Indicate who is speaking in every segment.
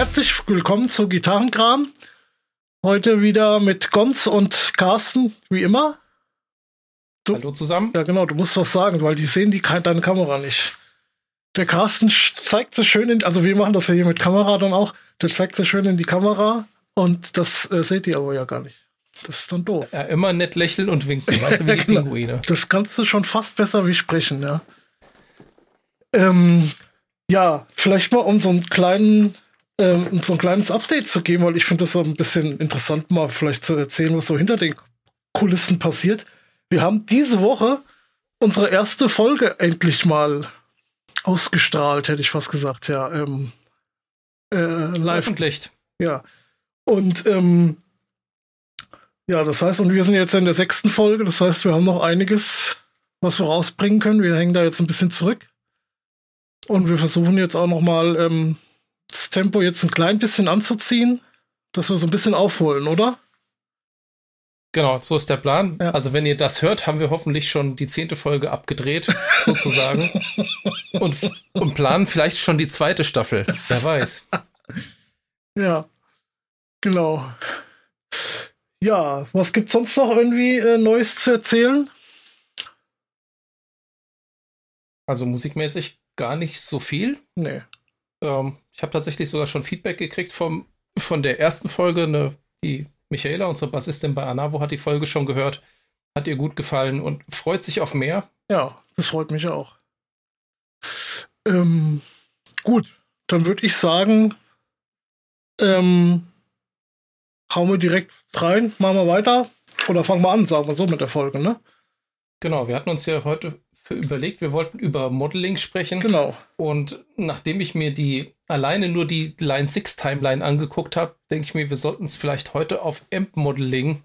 Speaker 1: herzlich willkommen zu Gitarrenkram. Heute wieder mit Gonz und Carsten, wie immer.
Speaker 2: Du, Hallo zusammen.
Speaker 1: Ja, genau, du musst was sagen, weil die sehen die deine Kamera nicht. Der Carsten zeigt so schön in, also wir machen das ja hier mit Kamera dann auch, der zeigt so schön in die Kamera und das äh, seht ihr aber ja gar nicht. Das ist dann doof.
Speaker 2: Ja, immer nett lächeln und winken, weißt du, wie die genau. Pinguine.
Speaker 1: Das kannst du schon fast besser wie sprechen, ja. Ähm, ja, vielleicht mal um so einen kleinen, ähm, so ein kleines Update zu geben, weil ich finde das so ein bisschen interessant, mal vielleicht zu erzählen, was so hinter den Kulissen passiert. Wir haben diese Woche unsere erste Folge endlich mal ausgestrahlt, hätte ich fast gesagt, ja. Ähm,
Speaker 2: äh, live. Veröffentlicht.
Speaker 1: Ja. Und ähm, ja, das heißt, und wir sind jetzt in der sechsten Folge, das heißt, wir haben noch einiges, was wir rausbringen können. Wir hängen da jetzt ein bisschen zurück. Und wir versuchen jetzt auch noch mal ähm, das Tempo jetzt ein klein bisschen anzuziehen, dass wir so ein bisschen aufholen, oder?
Speaker 2: Genau, so ist der Plan. Ja. Also wenn ihr das hört, haben wir hoffentlich schon die zehnte Folge abgedreht, sozusagen. und, und planen vielleicht schon die zweite Staffel. Wer weiß.
Speaker 1: Ja, genau. Ja, was gibt's sonst noch irgendwie äh, Neues zu erzählen?
Speaker 2: Also musikmäßig gar nicht so viel.
Speaker 1: Nee.
Speaker 2: Ähm, ich habe tatsächlich sogar schon Feedback gekriegt vom, von der ersten Folge. Ne, die Michaela, unsere Bassistin bei Anavo, hat die Folge schon gehört. Hat ihr gut gefallen und freut sich auf mehr.
Speaker 1: Ja, das freut mich auch. Ähm, gut, dann würde ich sagen, ähm, hauen wir direkt rein, machen wir weiter. Oder fangen wir an, sagen wir so mit der Folge, ne?
Speaker 2: Genau, wir hatten uns ja heute überlegt, wir wollten über Modeling sprechen.
Speaker 1: Genau.
Speaker 2: Und nachdem ich mir die alleine nur die Line 6 Timeline angeguckt habe, denke ich mir, wir sollten es vielleicht heute auf Amp Modeling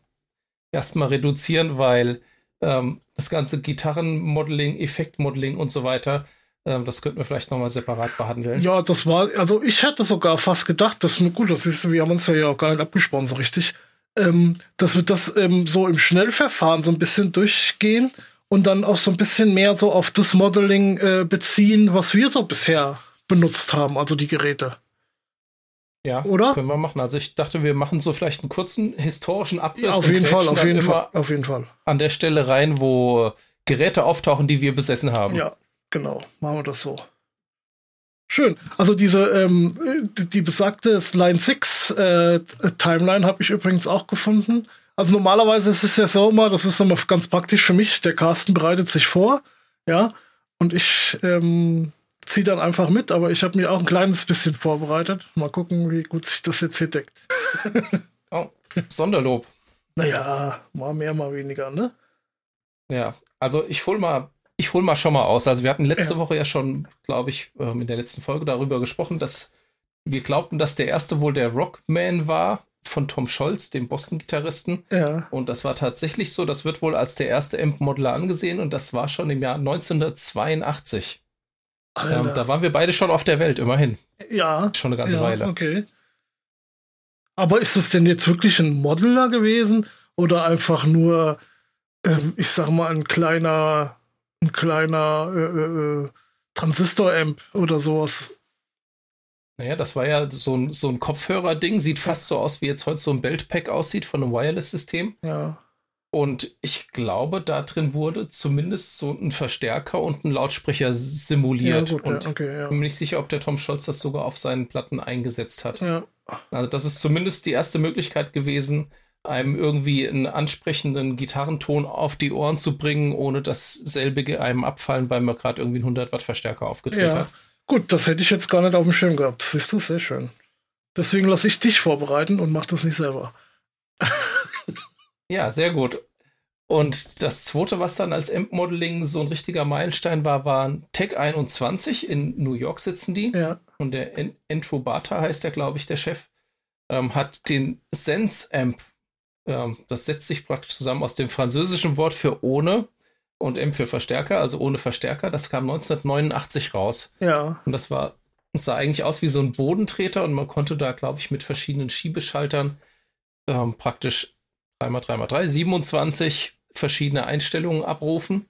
Speaker 2: erstmal reduzieren, weil ähm, das ganze Gitarrenmodeling, Effektmodeling und so weiter, ähm, das könnten wir vielleicht nochmal separat behandeln.
Speaker 1: Ja, das war, also ich hätte sogar fast gedacht, dass, gut, das ist, wir haben uns ja auch gar nicht abgesprochen so richtig, ähm, dass wir das ähm, so im Schnellverfahren so ein bisschen durchgehen und dann auch so ein bisschen mehr so auf das Modeling äh, beziehen, was wir so bisher benutzt haben, also die Geräte.
Speaker 2: Ja, oder? Können wir machen. Also ich dachte, wir machen so vielleicht einen kurzen historischen Abriss. Ja,
Speaker 1: auf jeden Fall, auf jeden Fall, auf jeden Fall.
Speaker 2: An der Stelle rein, wo Geräte auftauchen, die wir besessen haben.
Speaker 1: Ja, genau. Machen wir das so. Schön. Also diese, ähm, die, die besagte Line 6 äh, Timeline habe ich übrigens auch gefunden. Also normalerweise ist es ja so immer, das ist immer ganz praktisch für mich, der Carsten bereitet sich vor, ja, und ich ähm, ziehe dann einfach mit, aber ich habe mir auch ein kleines bisschen vorbereitet. Mal gucken, wie gut sich das jetzt hier deckt.
Speaker 2: oh, Sonderlob.
Speaker 1: Naja, mal mehr, mal weniger, ne?
Speaker 2: Ja, also ich hol mal, ich hol mal schon mal aus. Also wir hatten letzte ja. Woche ja schon, glaube ich, ähm, in der letzten Folge darüber gesprochen, dass wir glaubten, dass der erste wohl der Rockman war von Tom Scholz, dem Boston-Gitarristen.
Speaker 1: Ja.
Speaker 2: Und das war tatsächlich so, das wird wohl als der erste Amp-Modeler angesehen und das war schon im Jahr 1982. Ähm, da waren wir beide schon auf der Welt, immerhin.
Speaker 1: Ja.
Speaker 2: Schon eine ganze
Speaker 1: ja,
Speaker 2: Weile.
Speaker 1: Okay. Aber ist es denn jetzt wirklich ein Modeler gewesen oder einfach nur, äh, ich sag mal, ein kleiner, ein kleiner äh, äh, äh Transistor-Amp oder sowas?
Speaker 2: Naja, das war ja so ein, so ein Kopfhörer-Ding, sieht fast so aus, wie jetzt heute so ein Beltpack aussieht von einem Wireless-System.
Speaker 1: Ja.
Speaker 2: Und ich glaube, da drin wurde zumindest so ein Verstärker und ein Lautsprecher simuliert.
Speaker 1: Ja, gut,
Speaker 2: und
Speaker 1: ja, okay, ja.
Speaker 2: bin mir nicht sicher, ob der Tom Scholz das sogar auf seinen Platten eingesetzt hat.
Speaker 1: Ja.
Speaker 2: Also, das ist zumindest die erste Möglichkeit gewesen, einem irgendwie einen ansprechenden Gitarrenton auf die Ohren zu bringen, ohne dass selbige einem abfallen, weil man gerade irgendwie einen 100 Watt Verstärker aufgedreht ja. hat.
Speaker 1: Gut, das hätte ich jetzt gar nicht auf dem Schirm gehabt. Siehst du, sehr schön. Deswegen lasse ich dich vorbereiten und mach das nicht selber.
Speaker 2: ja, sehr gut. Und das zweite, was dann als Amp-Modeling so ein richtiger Meilenstein war, waren Tech 21. In New York sitzen die.
Speaker 1: Ja.
Speaker 2: Und der Andrew Bata heißt der, glaube ich, der Chef, ähm, hat den Sense Amp. Ähm, das setzt sich praktisch zusammen aus dem französischen Wort für ohne und M für Verstärker, also ohne Verstärker. Das kam 1989 raus.
Speaker 1: Ja.
Speaker 2: Und das war, das sah eigentlich aus wie so ein Bodentreter und man konnte da, glaube ich, mit verschiedenen Schiebeschaltern ähm, praktisch 3x3x3, 27 verschiedene Einstellungen abrufen.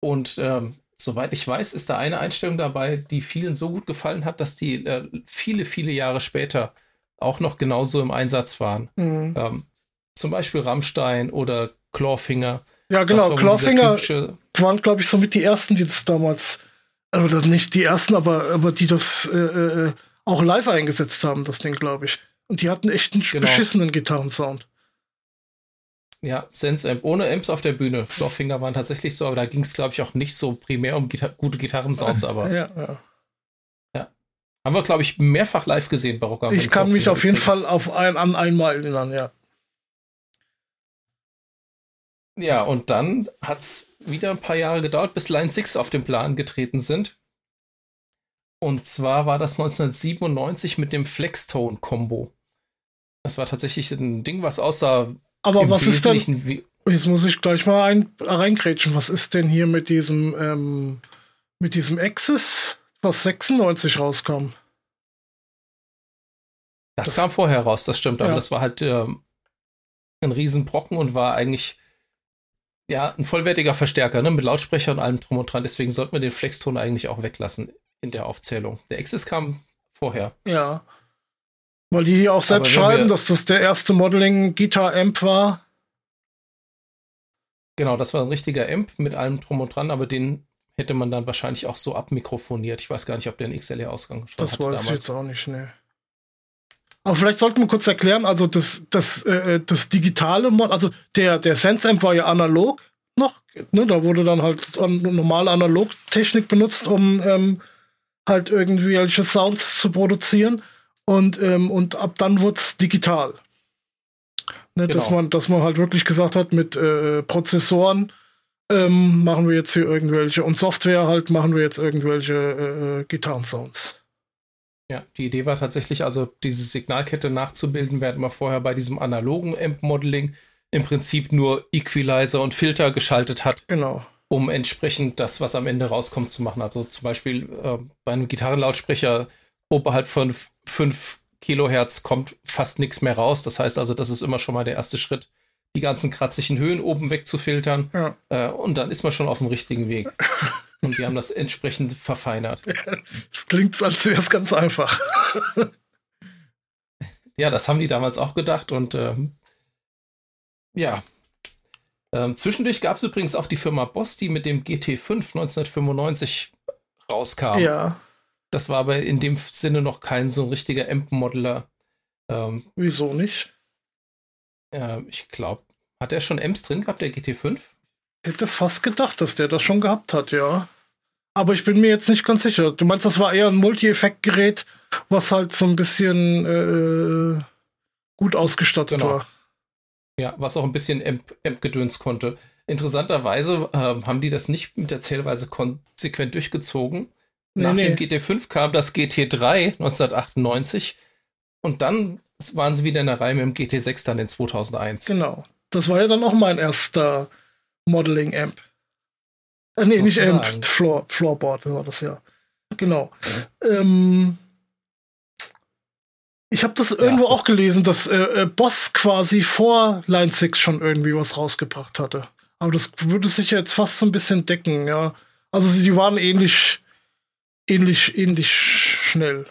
Speaker 2: Und ähm, soweit ich weiß, ist da eine Einstellung dabei, die vielen so gut gefallen hat, dass die äh, viele, viele Jahre später auch noch genauso im Einsatz waren. Mhm. Ähm, zum Beispiel Rammstein oder Clawfinger.
Speaker 1: Ja, genau. Clawfinger waren, glaube ich, somit die ersten, die das damals, also nicht die ersten, aber, aber die das äh, äh, auch live eingesetzt haben, das Ding, glaube ich. Und die hatten echt einen genau. beschissenen Gitarrensound.
Speaker 2: Ja, Sense Amp. Ohne Amps auf der Bühne. Clawfinger waren tatsächlich so, aber da ging es, glaube ich, auch nicht so primär um Gita gute Gitarrensounds, aber.
Speaker 1: Ja, ja.
Speaker 2: ja. Haben wir, glaube ich, mehrfach live gesehen
Speaker 1: bei Rocker. Ich kann mich auf jeden Fall auf ein, an einmal erinnern, ja.
Speaker 2: Ja, und dann hat es wieder ein paar Jahre gedauert, bis Line 6 auf den Plan getreten sind. Und zwar war das 1997 mit dem Flextone-Kombo. Das war tatsächlich ein Ding, was aussah.
Speaker 1: Aber was ist denn? Jetzt muss ich gleich mal ein, reingrätschen. Was ist denn hier mit diesem, ähm, mit diesem Axis, was 96 rauskam?
Speaker 2: Das, das kam vorher raus, das stimmt. Aber ja. das war halt ähm, ein Riesenbrocken und war eigentlich ja, ein vollwertiger Verstärker, ne, mit Lautsprecher und allem drum und dran. Deswegen sollten wir den Flexton eigentlich auch weglassen in der Aufzählung. Der Axis kam vorher.
Speaker 1: Ja. Weil die hier auch selbst schreiben, dass das der erste Modeling Guitar Amp war.
Speaker 2: Genau, das war ein richtiger Amp mit allem drum und dran, aber den hätte man dann wahrscheinlich auch so abmikrofoniert. Ich weiß gar nicht, ob der einen XLR-Ausgang
Speaker 1: schon Das weiß ich jetzt auch nicht, ne. Aber vielleicht sollten wir kurz erklären, also das, das, äh, das digitale Mod, also der, der Sense-Amp war ja analog noch, ne, da wurde dann halt normale Analogtechnik benutzt, um ähm, halt irgendwelche Sounds zu produzieren und, ähm, und ab dann wurde es digital. Ne, genau. dass, man, dass man halt wirklich gesagt hat, mit äh, Prozessoren ähm, machen wir jetzt hier irgendwelche und Software halt machen wir jetzt irgendwelche äh, Gitarrensounds.
Speaker 2: Ja, die Idee war tatsächlich also, diese Signalkette nachzubilden, während man vorher bei diesem analogen Amp-Modeling im Prinzip nur Equalizer und Filter geschaltet hat.
Speaker 1: Genau.
Speaker 2: Um entsprechend das, was am Ende rauskommt, zu machen. Also zum Beispiel äh, bei einem Gitarrenlautsprecher oberhalb von 5 Kilohertz kommt fast nichts mehr raus. Das heißt also, das ist immer schon mal der erste Schritt, die ganzen kratzigen Höhen oben wegzufiltern. Ja. Äh, und dann ist man schon auf dem richtigen Weg. Und die haben das entsprechend verfeinert.
Speaker 1: Das klingt, als wäre es ganz einfach.
Speaker 2: ja, das haben die damals auch gedacht. Und ähm, ja. Ähm, zwischendurch gab es übrigens auch die Firma Boss, die mit dem GT5 1995 rauskam.
Speaker 1: Ja.
Speaker 2: Das war aber in dem Sinne noch kein so ein richtiger Amp-Modeler.
Speaker 1: Ähm, Wieso nicht?
Speaker 2: Äh, ich glaube, hat er schon Amps drin gehabt, der GT5?
Speaker 1: Hätte fast gedacht, dass der das schon gehabt hat, ja. Aber ich bin mir jetzt nicht ganz sicher. Du meinst, das war eher ein Multi-Effekt-Gerät, was halt so ein bisschen äh, gut ausgestattet genau. war.
Speaker 2: Ja, was auch ein bisschen Amp-Gedöns konnte. Interessanterweise äh, haben die das nicht mit der Zählweise konsequent durchgezogen. Nee, Nach nee. dem GT5 kam das GT3 1998 und dann waren sie wieder in der Reihe mit dem GT6 dann in 2001.
Speaker 1: Genau. Das war ja dann auch mein erster Modeling-Amp. Äh, nee, nicht Amp, Floor, Floorboard war das ja. Genau. Ähm, ich habe das irgendwo ja, das auch gelesen, dass äh, äh, Boss quasi vor Line 6 schon irgendwie was rausgebracht hatte. Aber das würde sich jetzt fast so ein bisschen decken, ja. Also sie waren ähnlich, ähnlich, ähnlich schnell.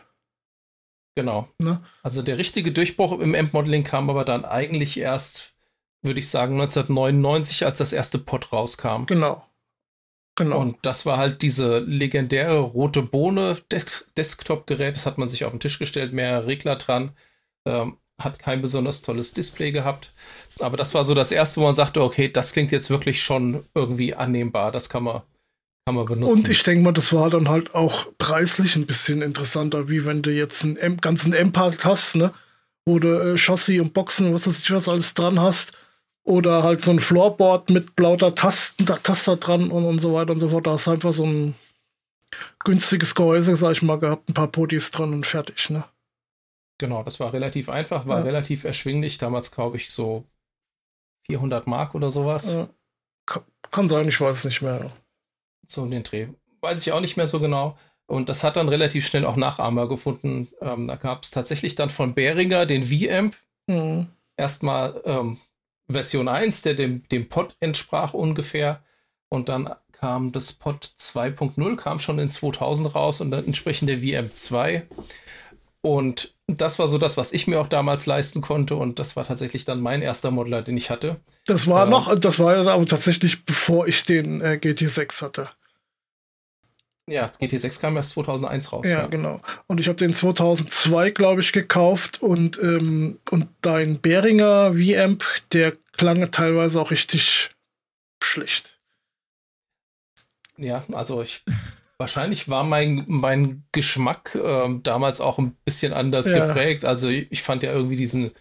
Speaker 2: Genau. Ne? Also der richtige Durchbruch im Amp-Modeling kam aber dann eigentlich erst würde ich sagen, 1999, als das erste Pod rauskam.
Speaker 1: Genau.
Speaker 2: Genau. Und das war halt diese legendäre rote Bohne Des Desktop-Gerät. Das hat man sich auf den Tisch gestellt, mehr Regler dran. Ähm, hat kein besonders tolles Display gehabt. Aber das war so das erste, wo man sagte, okay, das klingt jetzt wirklich schon irgendwie annehmbar. Das kann man, kann man benutzen.
Speaker 1: Und ich denke mal, das war dann halt auch preislich ein bisschen interessanter, wie wenn du jetzt einen ganzen M-Part hast, ne? Wo du äh, Chassis und Boxen und was weiß ich was alles dran hast oder halt so ein Floorboard mit lauter Tasten, Taster dran und, und so weiter und so fort. Da ist einfach so ein günstiges Gehäuse, sag ich mal, gehabt, ein paar Podis dran und fertig, ne?
Speaker 2: Genau, das war relativ einfach, war ja. relativ erschwinglich. Damals, glaube ich, so 400 Mark oder sowas. Ja.
Speaker 1: Kann sein, ich weiß nicht mehr.
Speaker 2: So in den Dreh. Weiß ich auch nicht mehr so genau. Und das hat dann relativ schnell auch Nachahmer gefunden. Ähm, da gab es tatsächlich dann von Behringer den V-Amp. Mhm. Erstmal ähm, Version 1, der dem, dem Pod entsprach ungefähr. Und dann kam das Pod 2.0, kam schon in 2000 raus und dann entsprechend der VM2. Und das war so das, was ich mir auch damals leisten konnte. Und das war tatsächlich dann mein erster Modeler, den ich hatte.
Speaker 1: Das war ähm, noch, das war aber tatsächlich bevor ich den äh, GT6 hatte.
Speaker 2: Ja, GT6 kam erst 2001 raus.
Speaker 1: Ja, ja. genau. Und ich habe den 2002, glaube ich, gekauft und, ähm, und dein Behringer V-Amp, der klang teilweise auch richtig schlecht.
Speaker 2: Ja, also ich wahrscheinlich war mein, mein Geschmack äh, damals auch ein bisschen anders ja. geprägt. Also ich, fand ja irgendwie diesen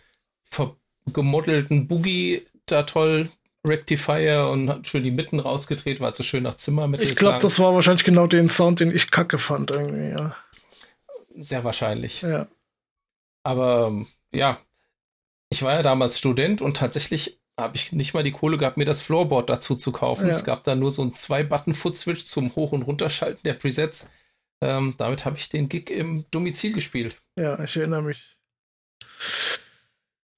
Speaker 2: gemoddelten Boogie da toll, Rectifier und hat schön die Mitten rausgedreht, es so schön nach Zimmer mit.
Speaker 1: Ich glaube, das war wahrscheinlich genau den Sound, den ich kacke fand irgendwie, ja.
Speaker 2: Sehr wahrscheinlich.
Speaker 1: Ja.
Speaker 2: Aber ähm, ja, ich war ja damals Student und tatsächlich habe ich nicht mal die Kohle gehabt, mir das Floorboard dazu zu kaufen. Ja. Es gab da nur so ein Zwei-Button-Foot-Switch zum Hoch- und Runterschalten der Presets. Ähm, damit habe ich den Gig im Domizil gespielt.
Speaker 1: Ja, ich erinnere mich.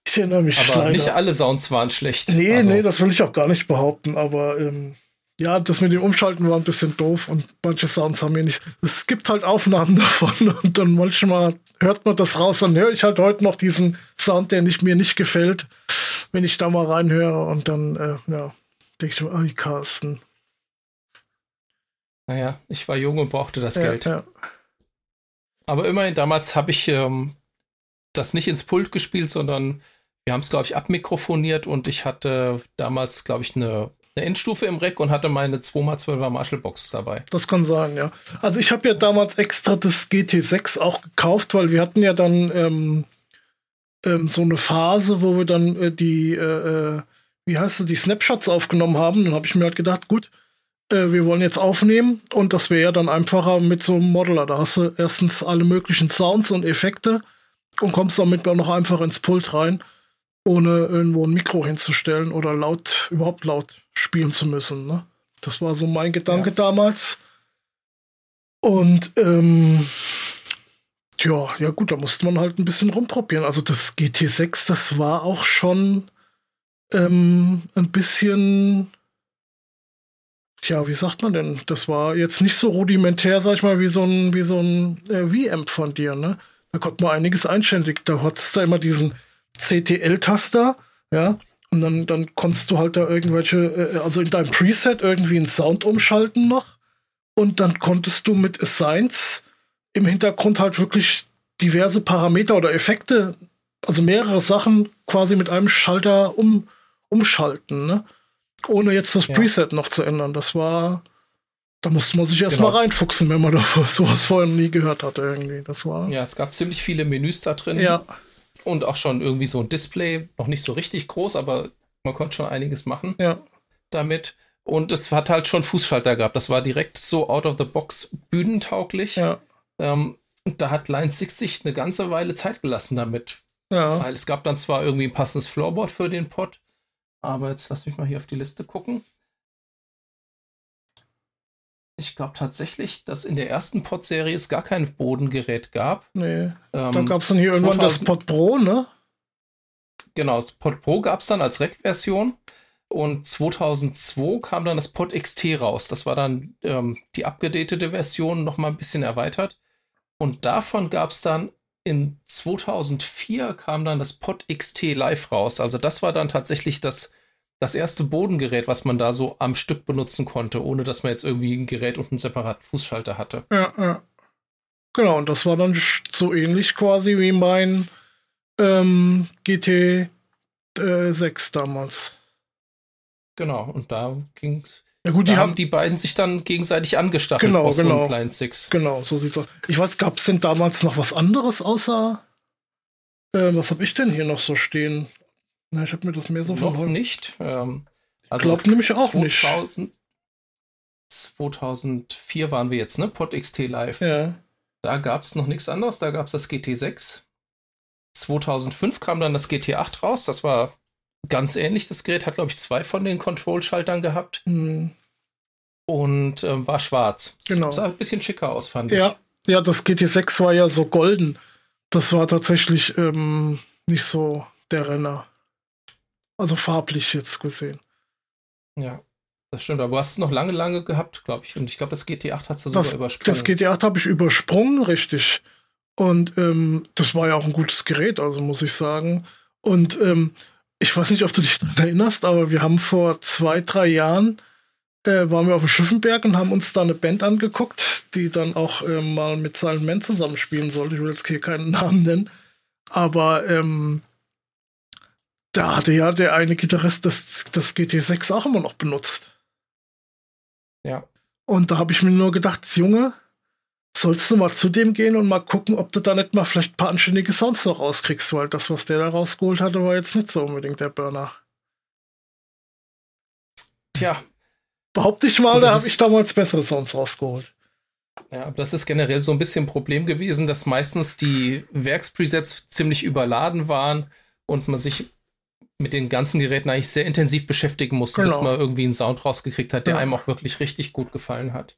Speaker 1: Ich erinnere mich
Speaker 2: Aber leider. nicht alle Sounds waren schlecht.
Speaker 1: Nee, also. nee, das will ich auch gar nicht behaupten, aber ähm, ja, das mit dem Umschalten war ein bisschen doof und manche Sounds haben mir nicht. Es gibt halt Aufnahmen davon und dann manchmal hört man das raus, dann höre ich halt heute noch diesen Sound, der nicht, mir nicht gefällt, wenn ich da mal reinhöre und dann, äh, ja, denke ich mir, oh, Carsten.
Speaker 2: Naja, ich war jung und brauchte das ja, Geld. Ja. Aber immerhin, damals habe ich ähm, das nicht ins Pult gespielt, sondern wir haben es, glaube ich, abmikrofoniert und ich hatte damals, glaube ich, eine, eine Endstufe im Rack und hatte meine 2x12er Marshall Box dabei.
Speaker 1: Das kann sein, ja. Also ich habe ja damals extra das GT6 auch gekauft, weil wir hatten ja dann ähm, ähm, so eine Phase, wo wir dann äh, die, äh, äh wie heißt es, die Snapshots aufgenommen haben. Dann habe ich mir halt gedacht, gut, äh, wir wollen jetzt aufnehmen und das wäre ja dann einfacher mit so einem Modeler. Da hast du erstens alle möglichen Sounds und Effekte und kommst damit noch einfach ins Pult rein ohne irgendwo ein Mikro hinzustellen oder laut, überhaupt laut spielen zu müssen. Ne? Das war so mein Gedanke ja. damals. Und ähm, ja, ja gut, da musste man halt ein bisschen rumprobieren. Also das GT6, das war auch schon ähm, ein bisschen, tja, wie sagt man denn? Das war jetzt nicht so rudimentär, sag ich mal, wie so ein, wie so ein äh, V-Amp von dir, ne? Da konnte man einiges einständig. Da hattest du immer diesen CTL-Taster, ja, und dann, dann konntest du halt da irgendwelche, äh, also in deinem Preset irgendwie einen Sound umschalten noch. Und dann konntest du mit Assigns im Hintergrund halt wirklich diverse Parameter oder Effekte, also mehrere Sachen quasi mit einem Schalter um, umschalten, ne? Ohne jetzt das ja. Preset noch zu ändern. Das war, da musste man sich erstmal genau. reinfuchsen, wenn man da sowas vorher nie gehört hatte irgendwie. Das war.
Speaker 2: Ja, es gab ziemlich viele Menüs da drin.
Speaker 1: Ja
Speaker 2: und auch schon irgendwie so ein Display, noch nicht so richtig groß, aber man konnte schon einiges machen
Speaker 1: ja.
Speaker 2: damit. Und es hat halt schon Fußschalter gehabt. Das war direkt so out of the box bühnentauglich.
Speaker 1: Ja.
Speaker 2: Ähm, und da hat Line 6 sich eine ganze Weile Zeit gelassen damit.
Speaker 1: Ja.
Speaker 2: Weil es gab dann zwar irgendwie ein passendes Floorboard für den Pod, aber jetzt lass mich mal hier auf die Liste gucken ich glaube tatsächlich, dass in der ersten Pod-Serie es gar kein Bodengerät gab.
Speaker 1: Nee. Ähm, dann gab es dann hier 2000, irgendwann das Pod Pro, ne?
Speaker 2: Genau, das Pod Pro gab es dann als Rec-Version. Und 2002 kam dann das Pod XT raus. Das war dann ähm, die abgedatete Version, nochmal ein bisschen erweitert. Und davon gab es dann in 2004 kam dann das Pod XT Live raus. Also das war dann tatsächlich das das erste Bodengerät, was man da so am Stück benutzen konnte, ohne dass man jetzt irgendwie ein Gerät und einen separaten Fußschalter hatte.
Speaker 1: Ja, ja. Genau, und das war dann so ähnlich quasi wie mein ähm, GT äh, 6 damals.
Speaker 2: Genau, und da ging's.
Speaker 1: Ja gut, die haben
Speaker 2: die beiden sich dann gegenseitig angestachelt.
Speaker 1: Genau, genau.
Speaker 2: Line 6.
Speaker 1: Genau, so sieht's aus. Ich weiß, gab es denn damals noch was anderes außer äh, was habe ich denn hier noch so stehen? Na, ich habe mir das mehr so
Speaker 2: Noch von nicht. Ähm,
Speaker 1: also Glaubt nämlich auch 2000, nicht.
Speaker 2: 2004 waren wir jetzt, ne? Pod XT Live.
Speaker 1: Ja.
Speaker 2: Da gab es noch nichts anderes. Da gab es das GT6. 2005 kam dann das GT8 raus. Das war ganz ähnlich. Das Gerät hat, glaube ich, zwei von den Control-Schaltern gehabt.
Speaker 1: Mhm.
Speaker 2: Und äh, war schwarz.
Speaker 1: Genau.
Speaker 2: Sah ein bisschen schicker aus, fand
Speaker 1: ja. ich. Ja, das GT6 war ja so golden. Das war tatsächlich ähm, nicht so der Renner. Also farblich jetzt gesehen.
Speaker 2: Ja. Das stimmt, aber du hast es noch lange, lange gehabt, glaube ich. Und ich glaube, das GT8 hast du sogar
Speaker 1: Das,
Speaker 2: übersprungen.
Speaker 1: das GT8 habe ich übersprungen, richtig. Und ähm, das war ja auch ein gutes Gerät, also muss ich sagen. Und ähm, ich weiß nicht, ob du dich daran erinnerst, aber wir haben vor zwei, drei Jahren äh, waren wir auf dem Schiffenberg und haben uns da eine Band angeguckt, die dann auch äh, mal mit Silent Man zusammenspielen sollte. Ich will jetzt hier keinen Namen nennen. Aber ähm, da hatte ja der eine Gitarrist das, das GT6 auch immer noch benutzt.
Speaker 2: Ja.
Speaker 1: Und da habe ich mir nur gedacht, Junge, sollst du mal zu dem gehen und mal gucken, ob du da nicht mal vielleicht ein paar anständige Sounds noch rauskriegst, weil das, was der da rausgeholt hatte, war jetzt nicht so unbedingt der Burner.
Speaker 2: Tja,
Speaker 1: Behaupte ich mal,
Speaker 2: Gut,
Speaker 1: da habe ich damals bessere Sounds rausgeholt.
Speaker 2: Ja, aber das ist generell so ein bisschen ein Problem gewesen, dass meistens die Werkspresets ziemlich überladen waren und man sich mit den ganzen Geräten eigentlich sehr intensiv beschäftigen musste, bis
Speaker 1: Genau.
Speaker 2: man irgendwie einen Sound rausgekriegt hat, der
Speaker 1: Ja.
Speaker 2: einem auch wirklich richtig gut gefallen hat.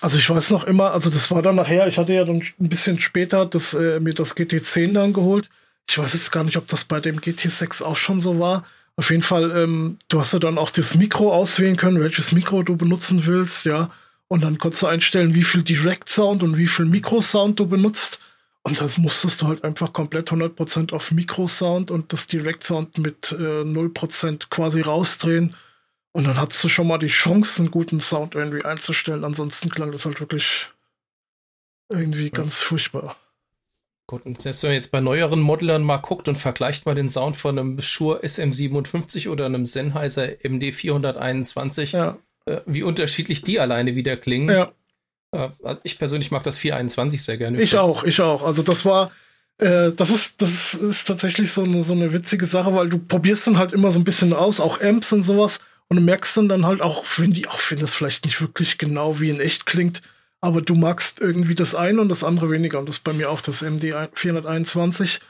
Speaker 1: Also ich weiß noch immer, also das war dann nachher, ich hatte ja dann ein bisschen später das, äh, mir das GT10 dann geholt. Ich weiß jetzt gar nicht, ob das bei dem GT6 auch schon so war. Auf jeden Fall, ähm, du hast ja dann auch das Mikro auswählen können, welches Mikro du benutzen willst, ja. Und dann konntest du einstellen, wie viel Direct Sound und wie viel Mikrosound du benutzt. Und das musstest du halt einfach komplett 100% auf Mikrosound und das Direct Sound mit äh, 0% quasi rausdrehen. Und dann hattest du schon mal die Chance, einen guten Sound irgendwie einzustellen. Ansonsten klang das halt wirklich irgendwie ganz furchtbar.
Speaker 2: Gut, und selbst wenn man jetzt bei neueren Modellern mal guckt und vergleicht mal den Sound von einem Shure SM57 oder einem Sennheiser MD421,
Speaker 1: Ja,
Speaker 2: äh, wie unterschiedlich die alleine wieder klingen.
Speaker 1: ja.
Speaker 2: Äh, also ich persönlich mag das 421 sehr gerne.
Speaker 1: Ich
Speaker 2: übrigens.
Speaker 1: auch, ich auch. Also das war, äh, das ist, das ist, ist tatsächlich so eine, so eine witzige Sache, weil du probierst dann halt immer so ein bisschen aus, auch Amps und sowas, und du merkst dann dann halt auch, wenn die, auch wenn das vielleicht nicht wirklich genau wie in echt klingt, aber du magst irgendwie das eine und das andere weniger. Und das ist bei mir auch das MD 421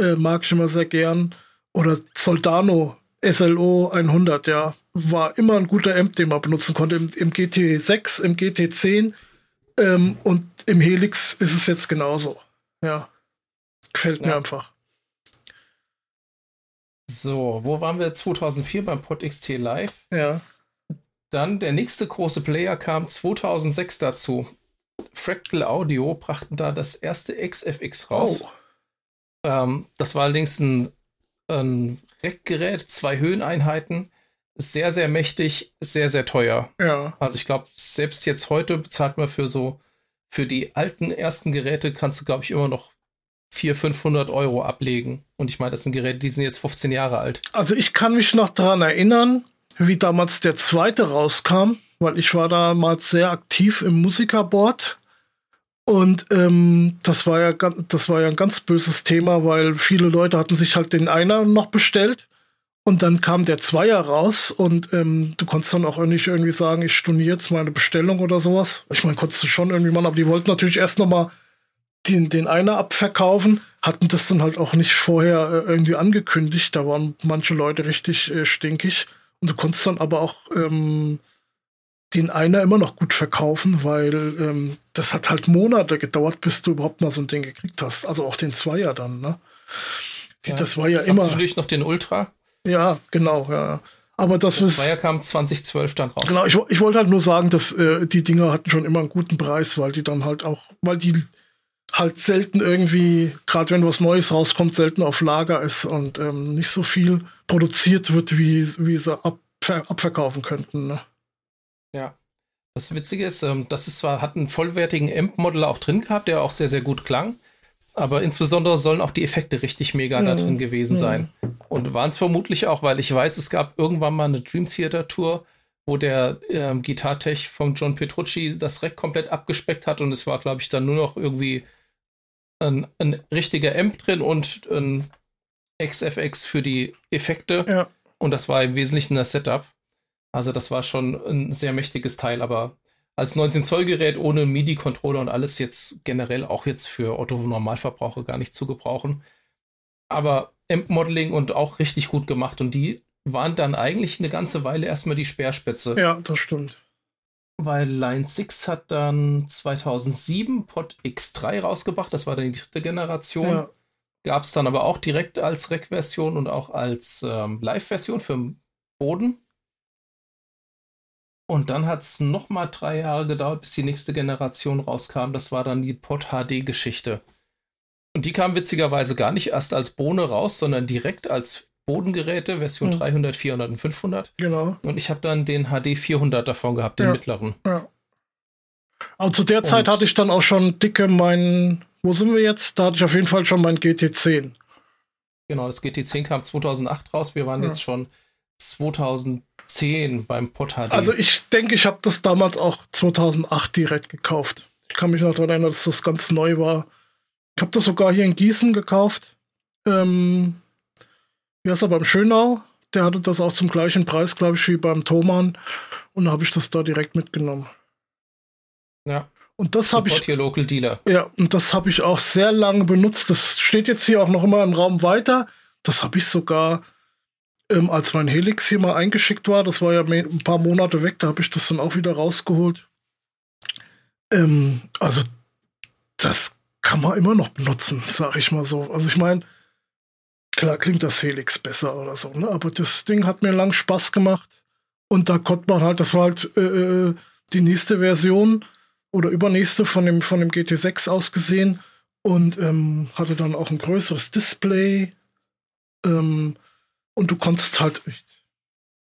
Speaker 1: äh, mag ich immer sehr gern. Oder Soldano SLO 100, ja, war immer ein guter Amp, den man benutzen konnte. Im, im GT6, im GT10 ähm, und im Helix ist es jetzt genauso. Ja. Gefällt mir
Speaker 2: Ja.
Speaker 1: einfach.
Speaker 2: So, wo waren wir 2004 beim Pod XT Live?
Speaker 1: Ja.
Speaker 2: Dann der nächste große Player kam 2006 dazu. Fractal Audio brachten da das erste XFX raus.
Speaker 1: Oh.
Speaker 2: Ähm, das war allerdings ein, ein Rackgerät, zwei Höheneinheiten, sehr, sehr mächtig, sehr, sehr teuer.
Speaker 1: Ja.
Speaker 2: Also ich glaube, selbst jetzt heute bezahlt man für so, für die alten ersten Geräte kannst du, glaube ich, immer noch 400, 500 Euro ablegen. Und ich meine, das sind Geräte, die sind jetzt 15 Jahre alt.
Speaker 1: Also ich kann mich noch daran erinnern, wie damals der zweite rauskam, weil ich war damals sehr aktiv im Musikerboard. Und ähm, das war ja das war ja ein ganz böses Thema, weil viele Leute hatten sich halt den Einer noch bestellt und dann kam der Zweier raus und ähm, du konntest dann auch nicht irgendwie sagen, ich storniere jetzt meine Bestellung oder sowas. Ich meine, konntest du schon irgendwie machen, aber die wollten natürlich erst noch mal den, den Einer abverkaufen, hatten das dann halt auch nicht vorher äh, irgendwie angekündigt. Da waren manche Leute richtig äh, stinkig. Und du konntest dann aber auch ähm, den Einer immer noch gut verkaufen, weil ähm, das hat halt Monate gedauert, bis du überhaupt mal so ein Ding gekriegt hast. Also auch den Zweier dann, ne? Die,
Speaker 2: Ja.
Speaker 1: Das war ja immer.
Speaker 2: zwischendurch noch den Ultra.
Speaker 1: Ja, genau, ja. Aber das
Speaker 2: Der
Speaker 1: ist.
Speaker 2: Zweier kam 2012 dann raus.
Speaker 1: Genau, ich, ich wollte halt nur sagen, dass äh, die Dinger hatten schon immer einen guten Preis, weil die dann halt auch, weil die halt selten irgendwie, gerade wenn was Neues rauskommt, selten auf Lager ist und ähm, nicht so viel produziert wird, wie, wie sie abver abverkaufen könnten. Ne?
Speaker 2: Ja. Das Witzige ist, ähm, das ist zwar, hat einen vollwertigen Amp-Model auch drin gehabt, der auch sehr, sehr gut klang. Aber insbesondere sollen auch die Effekte richtig mega da
Speaker 1: Mhm.
Speaker 2: drin gewesen
Speaker 1: Mhm.
Speaker 2: sein. Und waren es vermutlich auch, weil ich weiß, es gab irgendwann mal eine Dream Theater Tour, wo der ähm, Gitartech von John Petrucci das Rack komplett abgespeckt hat und es war, glaube ich, dann nur noch irgendwie ein, ein richtiger Amp drin und ein XFX für die Effekte.
Speaker 1: Ja.
Speaker 2: Und das war im Wesentlichen das Setup. Also das war schon ein sehr mächtiges Teil, aber als 19 Zoll Gerät ohne MIDI-Controller und alles jetzt generell auch jetzt für Otto-Normalverbraucher gar nicht zu gebrauchen. Aber Amp-Modeling und auch richtig gut gemacht und die waren dann eigentlich eine ganze Weile erstmal die Speerspitze.
Speaker 1: ja, das stimmt.
Speaker 2: Weil Line 6 hat dann 2007 Pod X3 rausgebracht, das war dann die dritte Generation.
Speaker 1: Ja.
Speaker 2: Gab es dann aber auch direkt als Rec-Version und auch als ähm, Live-Version für den Boden. Und dann hat es nochmal drei Jahre gedauert, bis die nächste Generation rauskam. Das war dann die Pod HD-Geschichte. Und die kam witzigerweise gar nicht erst als Bohne raus, sondern direkt als Bodengeräte, Version hm. 300, 400 und 500.
Speaker 1: Genau.
Speaker 2: Und ich habe dann den HD 400 davon gehabt, den
Speaker 1: ja.
Speaker 2: mittleren.
Speaker 1: Ja. Also zu der Zeit und hatte ich dann auch schon dicke meinen, wo sind wir jetzt? Da hatte ich auf jeden Fall schon mein GT10.
Speaker 2: Genau, das GT10 kam 2008 raus. Wir waren ja. jetzt schon 2010 beim Pod HD.
Speaker 1: Also ich denke, ich habe das damals auch 2008 direkt gekauft. Ich kann mich noch daran erinnern, dass das ganz neu war. Ich habe das sogar hier in Gießen gekauft. Ähm, wie heißt er beim Schönau? Der hatte das auch zum gleichen Preis, glaube ich, wie beim Thomann. Und da habe ich das da direkt mitgenommen.
Speaker 2: Ja.
Speaker 1: Und das habe ich.
Speaker 2: Hier Local Dealer.
Speaker 1: Ja, und das habe ich auch sehr lange benutzt. Das steht jetzt hier auch noch immer im Raum weiter. Das habe ich sogar, ähm, als mein Helix hier mal eingeschickt war, das war ja ein paar Monate weg, da habe ich das dann auch wieder rausgeholt. Ähm, also, das kann man immer noch benutzen, sag ich mal so. Also ich meine, klar klingt das Helix besser oder so, ne? aber das Ding hat mir lang Spaß gemacht. Und da konnte man halt, das war halt äh, äh die nächste Version oder übernächste von dem, von dem GT6 ausgesehen und ähm, hatte dann auch ein größeres Display. Ähm, und du konntest halt echt,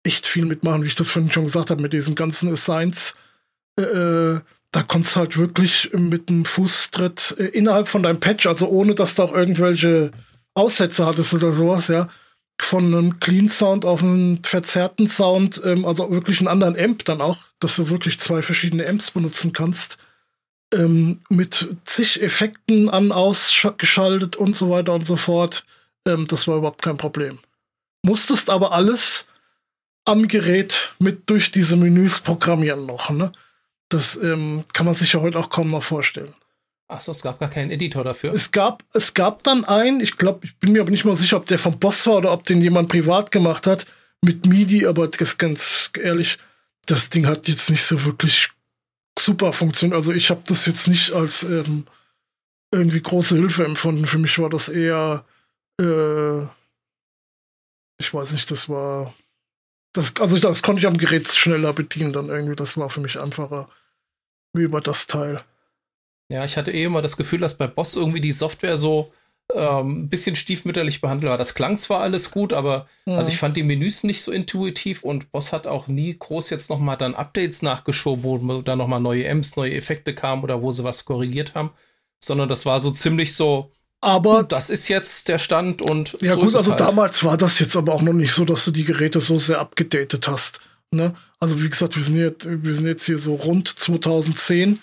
Speaker 1: echt, viel mitmachen, wie ich das vorhin schon gesagt habe, mit diesen ganzen Assigns. Äh, äh, da konntest du halt wirklich mit dem Fußtritt äh, innerhalb von deinem Patch, also ohne dass du auch irgendwelche Aussätze hattest oder sowas, ja, von einem Clean Sound auf einen verzerrten Sound, ähm, also wirklich einen anderen Amp dann auch, dass du wirklich zwei verschiedene Amps benutzen kannst, ähm, mit zig Effekten an, ausgeschaltet und so weiter und so fort. Ähm, das war überhaupt kein Problem. Musstest aber alles am Gerät mit durch diese Menüs programmieren noch, ne? Das ähm, kann man sich ja heute auch kaum noch vorstellen.
Speaker 2: Achso, es gab gar keinen Editor dafür.
Speaker 1: Es gab, es gab dann einen, ich glaube, ich bin mir aber nicht mal sicher, ob der vom Boss war oder ob den jemand privat gemacht hat, mit MIDI, aber das ganz ehrlich, das Ding hat jetzt nicht so wirklich super funktioniert. Also ich habe das jetzt nicht als ähm, irgendwie große Hilfe empfunden. Für mich war das eher, äh, ich weiß nicht, das war, das, also das konnte ich am Gerät schneller bedienen dann irgendwie. Das war für mich einfacher wie über das Teil.
Speaker 2: Ja, ich hatte eh immer das Gefühl, dass bei Boss irgendwie die Software so ähm, ein bisschen stiefmütterlich behandelt war. Das klang zwar alles gut, aber ja. also ich fand die Menüs nicht so intuitiv und Boss hat auch nie groß jetzt nochmal dann Updates nachgeschoben, wo da nochmal neue Amps, neue Effekte kamen oder wo sie was korrigiert haben, sondern das war so ziemlich so. Aber das ist jetzt der Stand und.
Speaker 1: Ja, so gut, also halt. damals war das jetzt aber auch noch nicht so, dass du die Geräte so sehr abgedatet hast. Ne? Also, wie gesagt, wir sind, jetzt, wir sind jetzt hier so rund 2010.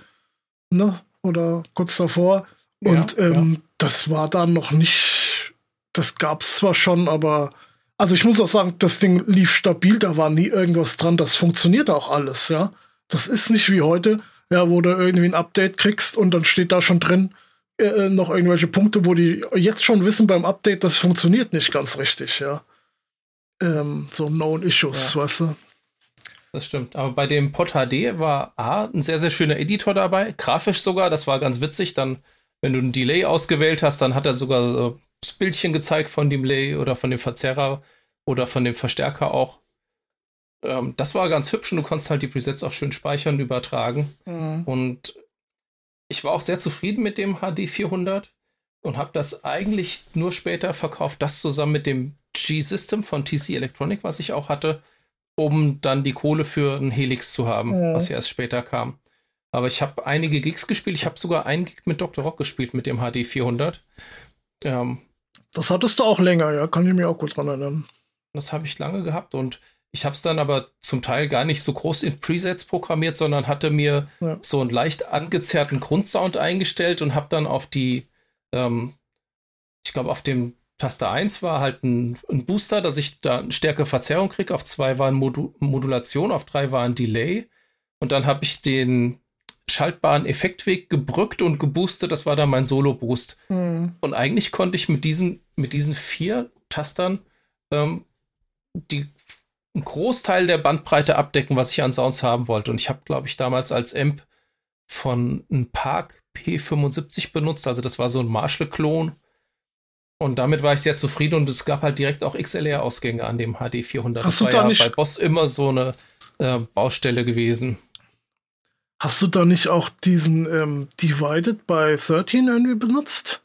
Speaker 1: Ne? Oder kurz davor. Und ja, ähm, ja. das war dann noch nicht, das gab es zwar schon, aber also ich muss auch sagen, das Ding lief stabil, da war nie irgendwas dran, das funktioniert auch alles, ja. Das ist nicht wie heute, ja, wo du irgendwie ein Update kriegst und dann steht da schon drin äh, äh noch irgendwelche Punkte, wo die jetzt schon wissen beim Update, das funktioniert nicht ganz richtig, ja. Ähm, so Known Issues, ja. weißt du
Speaker 2: das stimmt. Aber bei dem Pod HD war A, ein sehr, sehr schöner Editor dabei, grafisch sogar, das war ganz witzig. Dann, wenn du ein Delay ausgewählt hast, dann hat er sogar so das Bildchen gezeigt von dem Delay oder von dem Verzerrer oder von dem Verstärker auch. Ähm, das war ganz hübsch und du konntest halt die Presets auch schön speichern und übertragen. Mhm. Und ich war auch sehr zufrieden mit dem HD 400 und habe das eigentlich nur später verkauft, das zusammen mit dem G-System von TC Electronic, was ich auch hatte um dann die Kohle für ein Helix zu haben, ja. was ja erst später kam. Aber ich habe einige Gigs gespielt. Ich habe sogar einen Gig mit Dr. Rock gespielt mit dem HD 400. Ähm,
Speaker 1: das hattest du auch länger, ja, kann ich mir auch gut dran erinnern.
Speaker 2: Das habe ich lange gehabt und ich habe es dann aber zum Teil gar nicht so groß in Presets programmiert, sondern hatte mir ja. so einen leicht angezerrten Grundsound eingestellt und habe dann auf die, ähm, ich glaube, auf dem Taste 1 war halt ein, ein, Booster, dass ich da eine stärkere Verzerrung kriege. Auf 2 war Modu Modulation, auf 3 war ein Delay. Und dann habe ich den schaltbaren Effektweg gebrückt und geboostet. Das war dann mein Solo-Boost. Mhm. Und eigentlich konnte ich mit diesen, mit diesen vier Tastern ähm, die, einen Großteil der Bandbreite abdecken, was ich an Sounds haben wollte. Und ich habe, glaube ich, damals als Amp von einem Park P75 benutzt. Also das war so ein Marshall-Klon und damit war ich sehr zufrieden und es gab halt direkt auch XLR-Ausgänge an dem HD 400.
Speaker 1: Hast das war ja
Speaker 2: nicht bei Boss immer so eine äh, Baustelle gewesen.
Speaker 1: Hast du da nicht auch diesen ähm, Divided by 13 irgendwie benutzt?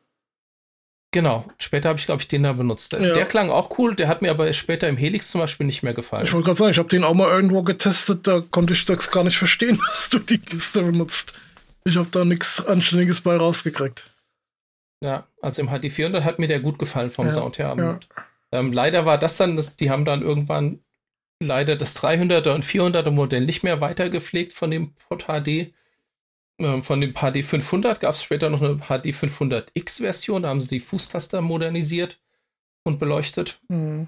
Speaker 2: Genau, später habe ich, glaube ich, den da benutzt. Ja. Der klang auch cool, der hat mir aber später im Helix zum Beispiel nicht mehr gefallen.
Speaker 1: Ich wollte gerade sagen, ich habe den auch mal irgendwo getestet, da konnte ich das gar nicht verstehen, dass du die Kiste benutzt. Ich habe da nichts Anständiges bei rausgekriegt.
Speaker 2: Ja, also im HD 400 hat mir der gut gefallen vom ja, Sound her. Ja. Ähm, leider war das dann, das, die haben dann irgendwann leider das 300er und 400er Modell nicht mehr weitergepflegt von dem Pod HD. Ähm, von dem HD 500 gab es später noch eine HD 500X Version, da haben sie die Fußtaster modernisiert und beleuchtet.
Speaker 1: Hm.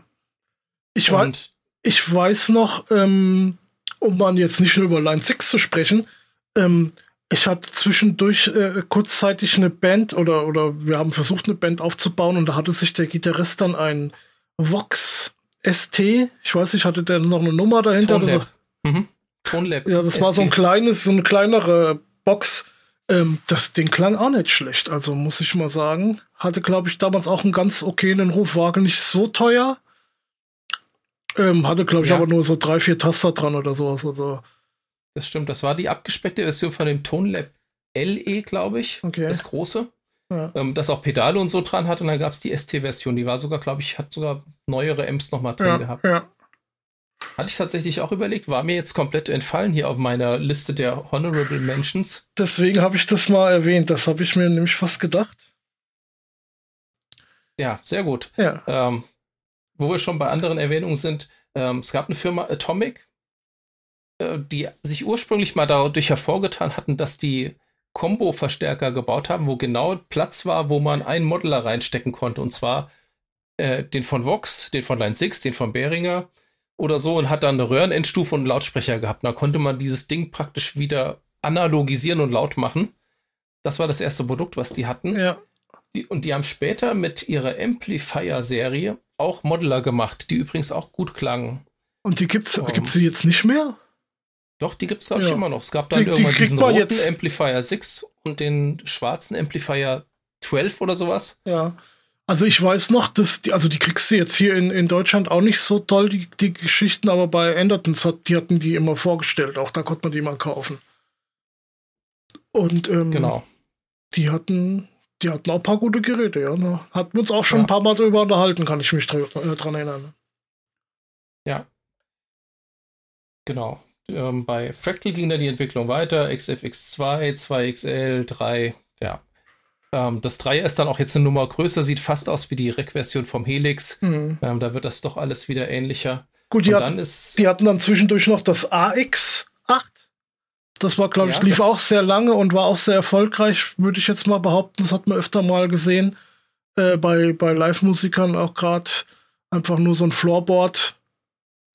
Speaker 1: Ich, und weiß, ich weiß noch, ähm, um mal jetzt nicht nur über Line 6 zu sprechen, ähm, ich hatte zwischendurch äh, kurzzeitig eine Band oder, oder wir haben versucht, eine Band aufzubauen und da hatte sich der Gitarrist dann ein Vox ST, ich weiß nicht, hatte der noch eine Nummer dahinter?
Speaker 2: Tonlab. Mhm. Tonlab.
Speaker 1: Ja, das ST. war so ein kleines, so eine kleinere Box. Ähm, das Ding klang auch nicht schlecht, also muss ich mal sagen. Hatte, glaube ich, damals auch einen ganz okayen Ruf, war nicht so teuer. Ähm, hatte, glaube ich, ja. aber nur so drei, vier Taster dran oder sowas. Also.
Speaker 2: Das stimmt, das war die abgespeckte Version von dem Tonlab LE, glaube ich. Okay. Das große. Ja. Ähm, das auch Pedale und so dran hat. Und dann gab es die ST-Version. Die war sogar, glaube ich, hat sogar neuere Amps nochmal drin
Speaker 1: ja,
Speaker 2: gehabt.
Speaker 1: Ja.
Speaker 2: Hatte ich tatsächlich auch überlegt, war mir jetzt komplett entfallen hier auf meiner Liste der Honorable Mentions.
Speaker 1: Deswegen habe ich das mal erwähnt. Das habe ich mir nämlich fast gedacht.
Speaker 2: Ja, sehr gut.
Speaker 1: Ja.
Speaker 2: Ähm, wo wir schon bei anderen Erwähnungen sind, ähm, es gab eine Firma Atomic, die sich ursprünglich mal dadurch hervorgetan hatten, dass die Combo-Verstärker gebaut haben, wo genau Platz war, wo man einen Modeler reinstecken konnte. Und zwar äh, den von Vox, den von Line 6, den von Behringer oder so und hat dann eine Röhrenendstufe und einen Lautsprecher gehabt. Da konnte man dieses Ding praktisch wieder analogisieren und laut machen. Das war das erste Produkt, was die hatten.
Speaker 1: Ja.
Speaker 2: Die, und die haben später mit ihrer Amplifier-Serie auch Modeler gemacht, die übrigens auch gut klangen.
Speaker 1: Und die gibt's, um, gibt's die jetzt nicht mehr?
Speaker 2: Doch, die gibt's, glaube ich, ja. immer noch. Es gab dann die, irgendwann die diesen roten jetzt. Amplifier 6 und den schwarzen Amplifier 12 oder sowas.
Speaker 1: Ja. Also ich weiß noch, dass die, also die kriegst du jetzt hier in, in Deutschland auch nicht so toll, die, die Geschichten, aber bei Andertons hat, die hatten die immer vorgestellt, auch da konnte man die mal kaufen. Und ähm,
Speaker 2: genau.
Speaker 1: die hatten, die hatten auch ein paar gute Geräte, ja. Ne? Hatten wir uns auch schon ja. ein paar Mal drüber unterhalten, kann ich mich dran, äh, dran erinnern.
Speaker 2: Ja. Genau. Ähm, bei Fractal ging da die Entwicklung weiter, XFX2, 2XL, 3, ja, ähm, das 3 ist dann auch jetzt eine Nummer größer, sieht fast aus wie die Rec-Version vom Helix. Mhm. Ähm, da wird das doch alles wieder ähnlicher.
Speaker 1: Gut, die, hatten, die hatten dann zwischendurch noch das AX8. Das war, glaube ich, ja, lief auch sehr lange und war auch sehr erfolgreich, würde ich jetzt mal behaupten. Das hat man öfter mal gesehen äh, bei, bei Live-Musikern auch gerade. Einfach nur so ein Floorboard.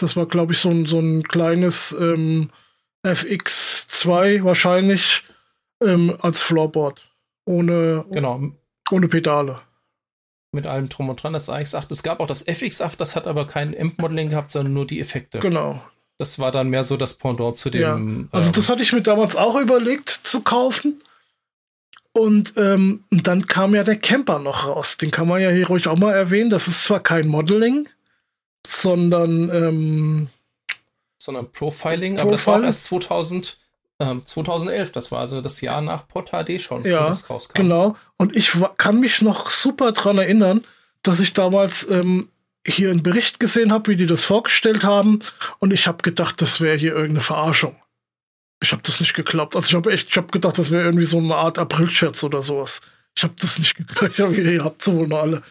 Speaker 1: Das war, glaube ich, so ein, so ein kleines ähm, FX2 wahrscheinlich ähm, als Floorboard. Ohne,
Speaker 2: genau.
Speaker 1: ohne Pedale.
Speaker 2: Mit allem Drum und Dran, das AX8. Es gab auch das FX8, das hat aber kein Amp-Modeling gehabt, sondern nur die Effekte.
Speaker 1: Genau.
Speaker 2: Das war dann mehr so das Pendant zu dem.
Speaker 1: Ja. Also, ähm, das hatte ich mir damals auch überlegt zu kaufen. Und ähm, dann kam ja der Camper noch raus. Den kann man ja hier ruhig auch mal erwähnen. Das ist zwar kein Modeling, sondern. Ähm,
Speaker 2: sondern Profiling, Profiling, aber das war erst 2000. 2011, ähm, das war also das Jahr nach Pod HD schon,
Speaker 1: ja, das rauskam. Genau. Und ich kann mich noch super dran erinnern, dass ich damals ähm, hier einen Bericht gesehen habe, wie die das vorgestellt haben. Und ich habe gedacht, das wäre hier irgendeine Verarschung. Ich habe das nicht geglaubt. Also ich habe echt, ich habe gedacht, das wäre irgendwie so eine Art April-Scherz oder sowas. Ich habe das nicht geglaubt. Ich habe ihr habt so wohl alle.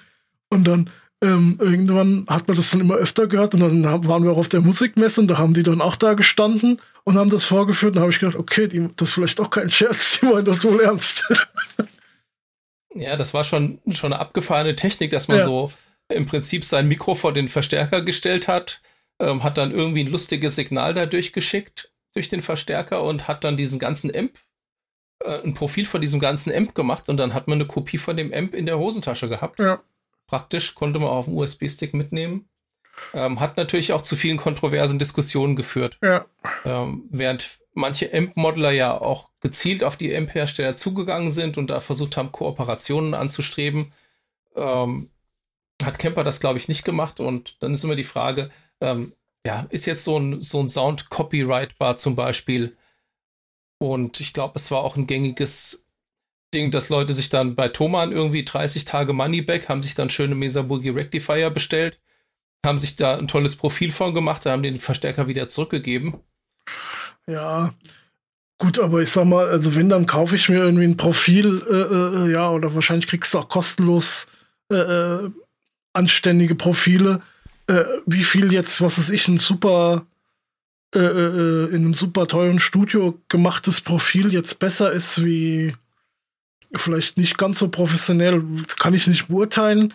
Speaker 1: Und dann ähm, irgendwann hat man das dann immer öfter gehört und dann waren wir auch auf der Musikmesse und da haben die dann auch da gestanden und haben das vorgeführt. Und da habe ich gedacht, okay, die, das ist vielleicht auch kein Scherz, die meinen das wohl ernst.
Speaker 2: ja, das war schon, schon eine abgefahrene Technik, dass man ja. so im Prinzip sein Mikro vor den Verstärker gestellt hat, ähm, hat dann irgendwie ein lustiges Signal da durchgeschickt durch den Verstärker und hat dann diesen ganzen Amp, äh, ein Profil von diesem ganzen Amp gemacht und dann hat man eine Kopie von dem Amp in der Hosentasche gehabt.
Speaker 1: Ja
Speaker 2: praktisch, konnte man auf dem USB-Stick mitnehmen. Ähm, hat natürlich auch zu vielen kontroversen Diskussionen geführt.
Speaker 1: Ja.
Speaker 2: Ähm, während manche AMP-Modeler ja auch gezielt auf die AMP-Hersteller zugegangen sind und da versucht haben, Kooperationen anzustreben, ähm, hat Kemper das, glaube ich, nicht gemacht. Und dann ist immer die Frage, ähm, ja, ist jetzt so ein, so ein Sound copyrightbar zum Beispiel. Und ich glaube, es war auch ein gängiges Ding, dass Leute sich dann bei Thomann irgendwie 30 Tage Moneyback, haben sich dann schöne Mesa Boogie Rectifier bestellt, haben sich da ein tolles Profil von gemacht, haben den Verstärker wieder zurückgegeben.
Speaker 1: Ja, gut, aber ich sag mal, also wenn, dann kaufe ich mir irgendwie ein Profil, äh, äh, ja, oder wahrscheinlich kriegst du auch kostenlos äh, äh anständige Profile. Äh, wie viel jetzt, was ist ich, ein super äh, in einem super teuren Studio gemachtes Profil jetzt besser ist wie vielleicht nicht ganz so professionell, kann ich nicht beurteilen.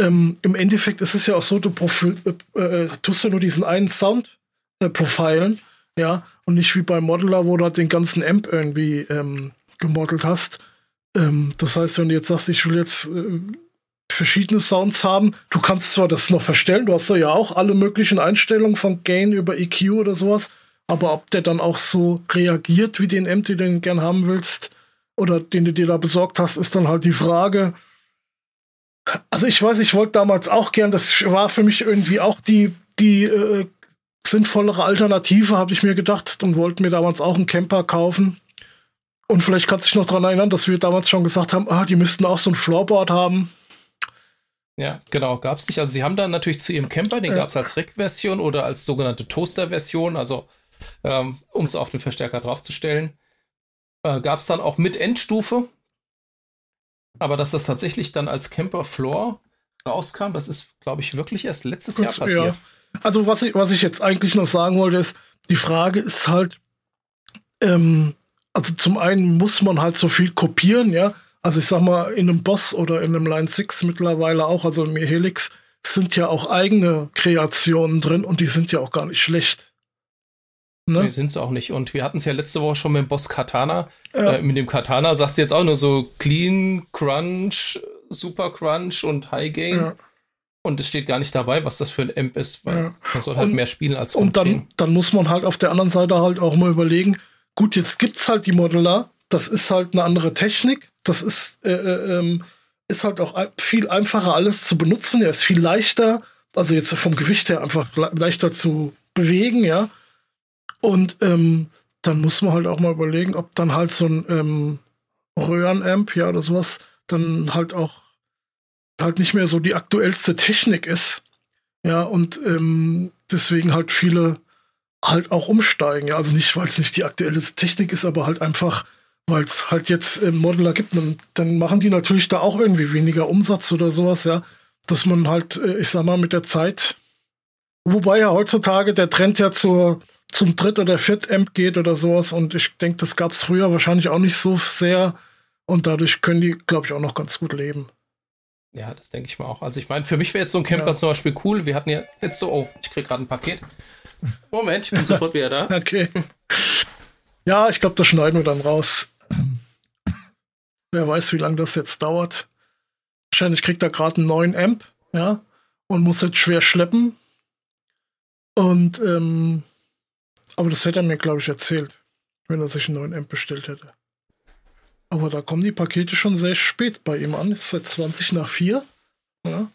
Speaker 1: Ähm, Im Endeffekt ist es ja auch so, du Profil, äh, äh, tust ja nur diesen einen Sound äh, profilen, ja, und nicht wie bei Modeler, wo du halt den ganzen Amp irgendwie ähm, gemodelt hast. Ähm, das heißt, wenn du jetzt sagst, ich will jetzt äh, verschiedene Sounds haben, du kannst zwar das noch verstellen, du hast ja auch alle möglichen Einstellungen von Gain über EQ oder sowas, aber ob der dann auch so reagiert wie den Amp, den du gern haben willst, oder den du dir da besorgt hast, ist dann halt die Frage. Also ich weiß, ich wollte damals auch gern, das war für mich irgendwie auch die, die äh, sinnvollere Alternative, habe ich mir gedacht und wollte mir damals auch einen Camper kaufen. Und vielleicht kannst du dich noch daran erinnern, dass wir damals schon gesagt haben, ah, die müssten auch so ein Floorboard haben.
Speaker 2: Ja, genau, gab es nicht. Also sie haben dann natürlich zu ihrem Camper, den ja. gab es als Rack-Version oder als sogenannte Toaster-Version, also ähm, um es auf den Verstärker draufzustellen. Äh, Gab es dann auch mit Endstufe. Aber dass das tatsächlich dann als Camper Floor rauskam, das ist, glaube ich, wirklich erst letztes Gut, Jahr passiert. Ja.
Speaker 1: Also, was ich, was ich jetzt eigentlich noch sagen wollte, ist, die Frage ist halt, ähm, also zum einen muss man halt so viel kopieren, ja. Also ich sag mal, in einem Boss oder in einem Line 6 mittlerweile auch, also im Helix, sind ja auch eigene Kreationen drin und die sind ja auch gar nicht schlecht.
Speaker 2: Ne? Nee, sind sie auch nicht. Und wir hatten es ja letzte Woche schon mit dem Boss Katana. Ja. Äh, mit dem Katana sagst du jetzt auch nur so Clean, Crunch, Super Crunch und High Gain. Ja. Und es steht gar nicht dabei, was das für ein Amp ist, weil ja. man soll halt und, mehr spielen als
Speaker 1: Und dann, dann muss man halt auf der anderen Seite halt auch mal überlegen, gut, jetzt gibt's halt die Modeler, das ist halt eine andere Technik, das ist, äh, äh ähm, ist halt auch viel einfacher alles zu benutzen, er ist viel leichter, also jetzt vom Gewicht her einfach leichter zu bewegen, ja. Und ähm, dann muss man halt auch mal überlegen, ob dann halt so ein ähm, Röhrenamp, ja, oder sowas, dann halt auch halt nicht mehr so die aktuellste Technik ist. Ja, und ähm, deswegen halt viele halt auch umsteigen. Ja, also nicht, weil es nicht die aktuellste Technik ist, aber halt einfach, weil es halt jetzt äh, Modeler gibt, dann, dann machen die natürlich da auch irgendwie weniger Umsatz oder sowas, ja. Dass man halt, äh, ich sag mal, mit der Zeit, wobei ja heutzutage der Trend ja zur zum Dritt- oder Viert-Amp geht oder sowas. Und ich denke, das gab es früher wahrscheinlich auch nicht so sehr. Und dadurch können die, glaube ich, auch noch ganz gut leben.
Speaker 2: Ja, das denke ich mal auch. Also ich meine, für mich wäre jetzt so ein Camper ja. zum Beispiel cool. Wir hatten ja jetzt so, oh, ich kriege gerade ein Paket. Moment, ich bin sofort wieder da.
Speaker 1: Okay. Ja, ich glaube, das schneiden wir dann raus. Wer weiß, wie lange das jetzt dauert. Wahrscheinlich kriegt er gerade einen neuen Amp, ja, und muss jetzt schwer schleppen. Und ähm, aber das hätte er mir, glaube ich, erzählt, wenn er sich einen neuen Amp bestellt hätte. Aber da kommen die Pakete schon sehr spät bei ihm an. Es ist seit 20 nach 4. Ja.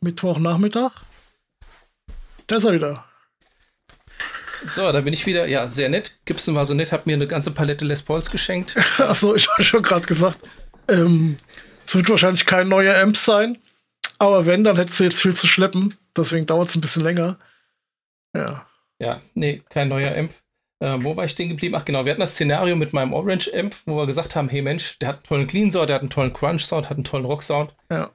Speaker 1: Mittwochnachmittag. Da ist er wieder.
Speaker 2: So, da bin ich wieder. Ja, sehr nett. Gibson war so nett, hat mir eine ganze Palette Les Pauls geschenkt.
Speaker 1: Achso, ich habe schon gerade gesagt, ähm, es wird wahrscheinlich kein neuer Amp sein. Aber wenn, dann hättest du jetzt viel zu schleppen. Deswegen dauert es ein bisschen länger. Ja.
Speaker 2: Ja, nee, kein neuer Amp. Äh, wo war ich stehen geblieben? Ach genau, wir hatten das Szenario mit meinem Orange Amp, wo wir gesagt haben, hey Mensch, der hat einen tollen Clean Sound, der hat einen tollen Crunch Sound, hat einen tollen Rock Sound.
Speaker 1: Ja.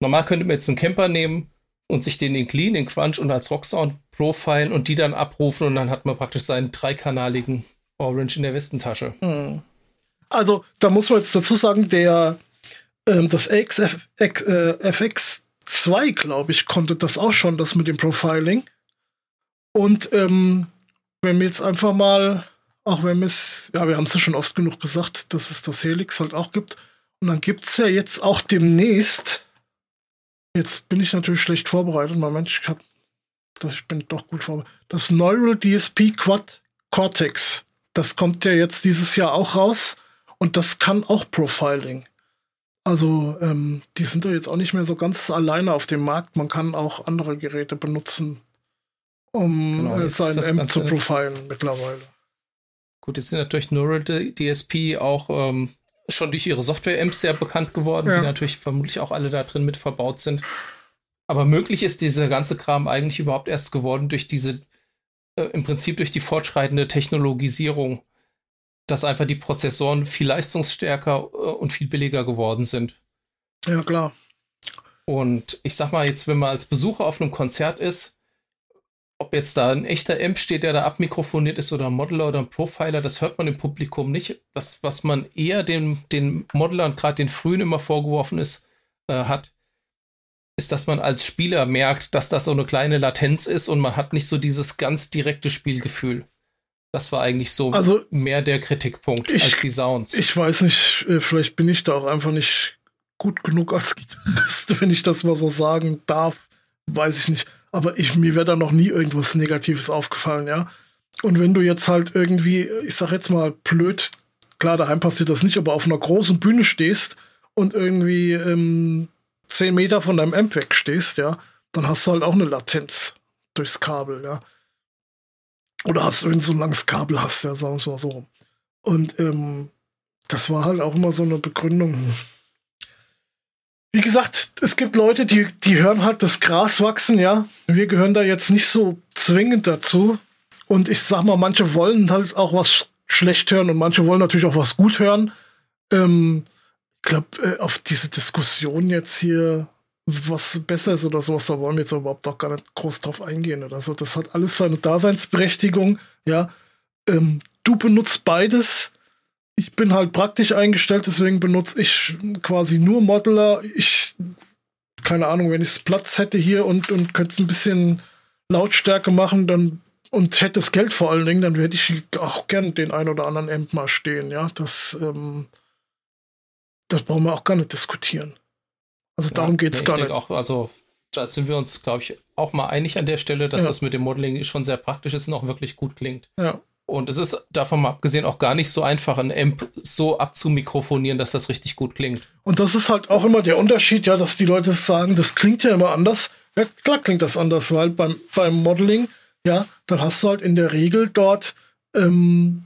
Speaker 2: Normal könnte man jetzt einen Camper nehmen und sich den in Clean, in Crunch und als Rock Sound profilen und die dann abrufen und dann hat man praktisch seinen dreikanaligen Orange in der Westentasche.
Speaker 1: Hm. Also, da muss man jetzt dazu sagen, der ähm, das AXF, äh, FX2, glaube ich, konnte das auch schon, das mit dem Profiling. Und ähm, wenn wir jetzt einfach mal, auch wenn wir es, ja, wir haben es ja schon oft genug gesagt, dass es das Helix halt auch gibt. Und dann gibt es ja jetzt auch demnächst, jetzt bin ich natürlich schlecht vorbereitet, Moment, ich hab, ich bin doch gut vorbereitet, das Neural DSP Quad Cortex. Das kommt ja jetzt dieses Jahr auch raus und das kann auch Profiling. Also ähm, die sind da jetzt auch nicht mehr so ganz alleine auf dem Markt. Man kann auch andere Geräte benutzen, um genau, äh, seinen Amp zu profilen mittlerweile.
Speaker 2: Gut, jetzt sind natürlich Neural DSP auch ähm, schon durch ihre Software-Amps sehr bekannt geworden, ja. die natürlich vermutlich auch alle da drin mit verbaut sind. Aber möglich ist dieser ganze Kram eigentlich überhaupt erst geworden durch diese, äh, im Prinzip durch die fortschreitende Technologisierung, dass einfach die Prozessoren viel leistungsstärker äh, und viel billiger geworden sind.
Speaker 1: Ja, klar.
Speaker 2: Und ich sag mal jetzt, wenn man als Besucher auf einem Konzert ist, ob jetzt da ein echter Amp steht, der da abmikrofoniert ist oder ein Modeler oder ein Profiler, das hört man im Publikum nicht. Das, was man eher den, den Modelern, gerade den frühen immer vorgeworfen ist, äh, hat, ist, dass man als Spieler merkt, dass das so eine kleine Latenz ist und man hat nicht so dieses ganz direkte Spielgefühl. Das war eigentlich so also, mehr der Kritikpunkt ich, als die Sounds.
Speaker 1: Ich weiß nicht, äh, vielleicht bin ich da auch einfach nicht gut genug als Gitarrist, wenn ich das mal so sagen darf. Weiß ich nicht. Aber ich, mir wäre da noch nie irgendwas Negatives aufgefallen, ja. Und wenn du jetzt halt irgendwie, ich sag jetzt mal blöd, klar, daheim passiert das nicht, aber auf einer großen Bühne stehst und irgendwie ähm, 10 Meter von deinem Amp wegstehst, ja, dann hast du halt auch eine Latenz durchs Kabel, ja. Oder hast, du so ein langes Kabel hast, ja, sagen wir mal so. Und ähm, das war halt auch immer so eine Begründung. Wie gesagt, es gibt Leute, die, die hören halt das Gras wachsen, ja. Wir gehören da jetzt nicht so zwingend dazu. Und ich sag mal, manche wollen halt auch was schlecht hören und manche wollen natürlich auch was gut hören. Ähm, ich glaube, äh, auf diese Diskussion jetzt hier, was besser ist oder sowas, da wollen wir jetzt überhaupt auch gar nicht groß drauf eingehen oder so. Das hat alles seine Daseinsberechtigung, ja. Ähm, du benutzt beides. Ich bin halt praktisch eingestellt, deswegen benutze ich quasi nur Modeler. Ich, keine Ahnung, wenn ich Platz hätte hier und, und könnte ein bisschen Lautstärke machen, dann und hätte das Geld vor allen Dingen, dann hätte ich auch gern den ein oder anderen Amp mal stehen, ja. Das, ähm, das brauchen wir auch gar nicht diskutieren. Also ja, darum geht es nee, gar nicht.
Speaker 2: Auch, also da sind wir uns, glaube ich, auch mal einig an der Stelle, dass ja. das mit dem Modeling schon sehr praktisch ist und auch wirklich gut klingt.
Speaker 1: Ja.
Speaker 2: Und es ist davon mal abgesehen auch gar nicht so einfach, ein Amp so abzumikrofonieren, dass das richtig gut klingt.
Speaker 1: Und das ist halt auch immer der Unterschied, ja, dass die Leute sagen, das klingt ja immer anders. Ja, klar klingt das anders, weil beim, beim Modeling, ja, dann hast du halt in der Regel dort ähm,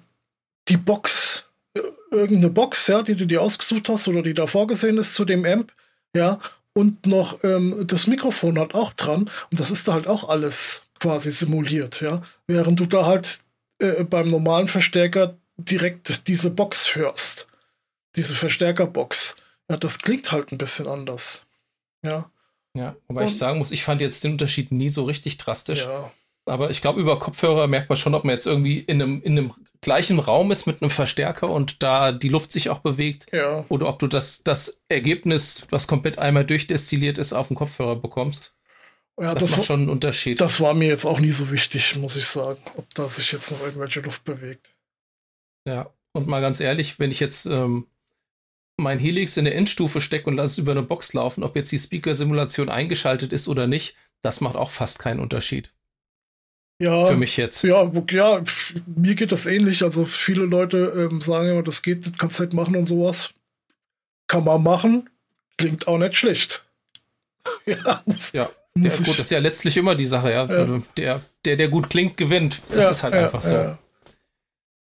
Speaker 1: die Box irgendeine Box, ja, die du dir ausgesucht hast oder die da vorgesehen ist zu dem Amp, ja, und noch ähm, das Mikrofon hat auch dran und das ist da halt auch alles quasi simuliert, ja, während du da halt äh, beim normalen Verstärker direkt diese Box hörst, diese Verstärkerbox. Ja, das klingt halt ein bisschen anders, ja.
Speaker 2: Ja, wobei und, ich sagen muss, ich fand jetzt den Unterschied nie so richtig drastisch. Ja. Aber ich glaube, über Kopfhörer merkt man schon, ob man jetzt irgendwie in einem, in einem gleichen Raum ist mit einem Verstärker und da die Luft sich auch bewegt.
Speaker 1: Ja.
Speaker 2: Oder ob du das, das Ergebnis, was komplett einmal durchdestilliert ist, auf dem Kopfhörer bekommst. Ja, das, das macht schon einen Unterschied.
Speaker 1: Das war mir jetzt auch nie so wichtig, muss ich sagen, ob da sich jetzt noch irgendwelche Luft bewegt.
Speaker 2: Ja, und mal ganz ehrlich, wenn ich jetzt ähm, mein Helix in der Endstufe stecke und lasse es über eine Box laufen, ob jetzt die Speaker-Simulation eingeschaltet ist oder nicht, das macht auch fast keinen Unterschied.
Speaker 1: Ja,
Speaker 2: für mich jetzt.
Speaker 1: Ja, ja, mir geht das ähnlich. Also viele Leute ähm, sagen immer, das geht, das kannst du halt machen und sowas. Kann man machen, klingt auch nicht schlecht.
Speaker 2: ja, muss, ja. Ja, gut, das ist ja letztlich immer die Sache, ja. ja. Der, der, der gut klingt, gewinnt. Das ja, ist halt einfach so.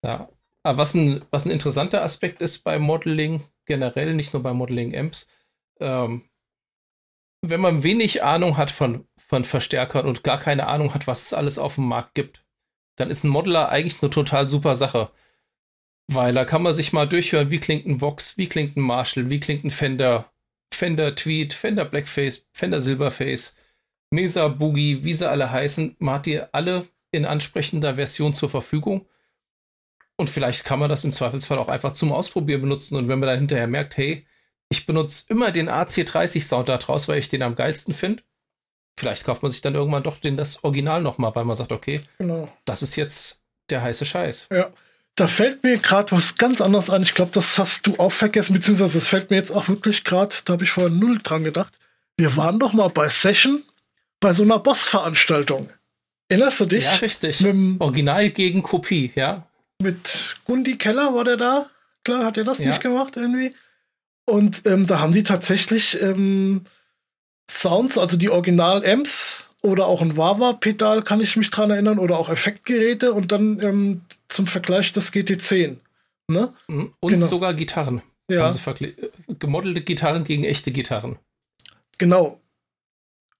Speaker 2: Ja. Aber was ein, was ein interessanter Aspekt ist beim Modeling, generell, nicht nur bei Modeling-Amps, ähm, wenn man wenig Ahnung hat von von Verstärkern und gar keine Ahnung hat, was es alles auf dem Markt gibt, dann ist ein Modeler eigentlich eine total super Sache. Weil da kann man sich mal durchhören, wie klingt ein Vox, wie klingt ein Marshall, wie klingt ein Fender, Fender Tweed, Fender Blackface, Fender Silverface, Mesa Boogie, wie sie alle heißen, man hat die alle in ansprechender Version zur Verfügung. Und vielleicht kann man das im Zweifelsfall auch einfach zum Ausprobieren benutzen. Und wenn man dann hinterher merkt, hey, ich benutze immer den AC30 Sound da draus, weil ich den am geilsten finde, vielleicht kauft man sich dann irgendwann doch den, das Original nochmal, weil man sagt, okay, genau. das ist jetzt der heiße Scheiß.
Speaker 1: Ja. Da fällt mir gerade was ganz anderes an. Ich glaube, das hast du auch vergessen, beziehungsweise das fällt mir jetzt auch wirklich gerade, da habe ich vorher null dran gedacht. Wir waren doch mal bei Session bei so einer Boss-Veranstaltung. Erinnerst du dich?
Speaker 2: Ja, richtig. Mit, Original gegen Kopie, ja.
Speaker 1: Mit Gundi Keller war der da? Klar, hat er das ja. nicht gemacht irgendwie? Und ähm, da haben die tatsächlich ähm, Sounds, also die Original-Amps oder auch ein Wawa-Pedal, kann ich mich dran erinnern, oder auch Effektgeräte und dann ähm, zum Vergleich das GT10. Ne?
Speaker 2: Mhm. Und genau. sogar Gitarren. Ja. Also gemodelte Gitarren gegen echte Gitarren.
Speaker 1: Genau.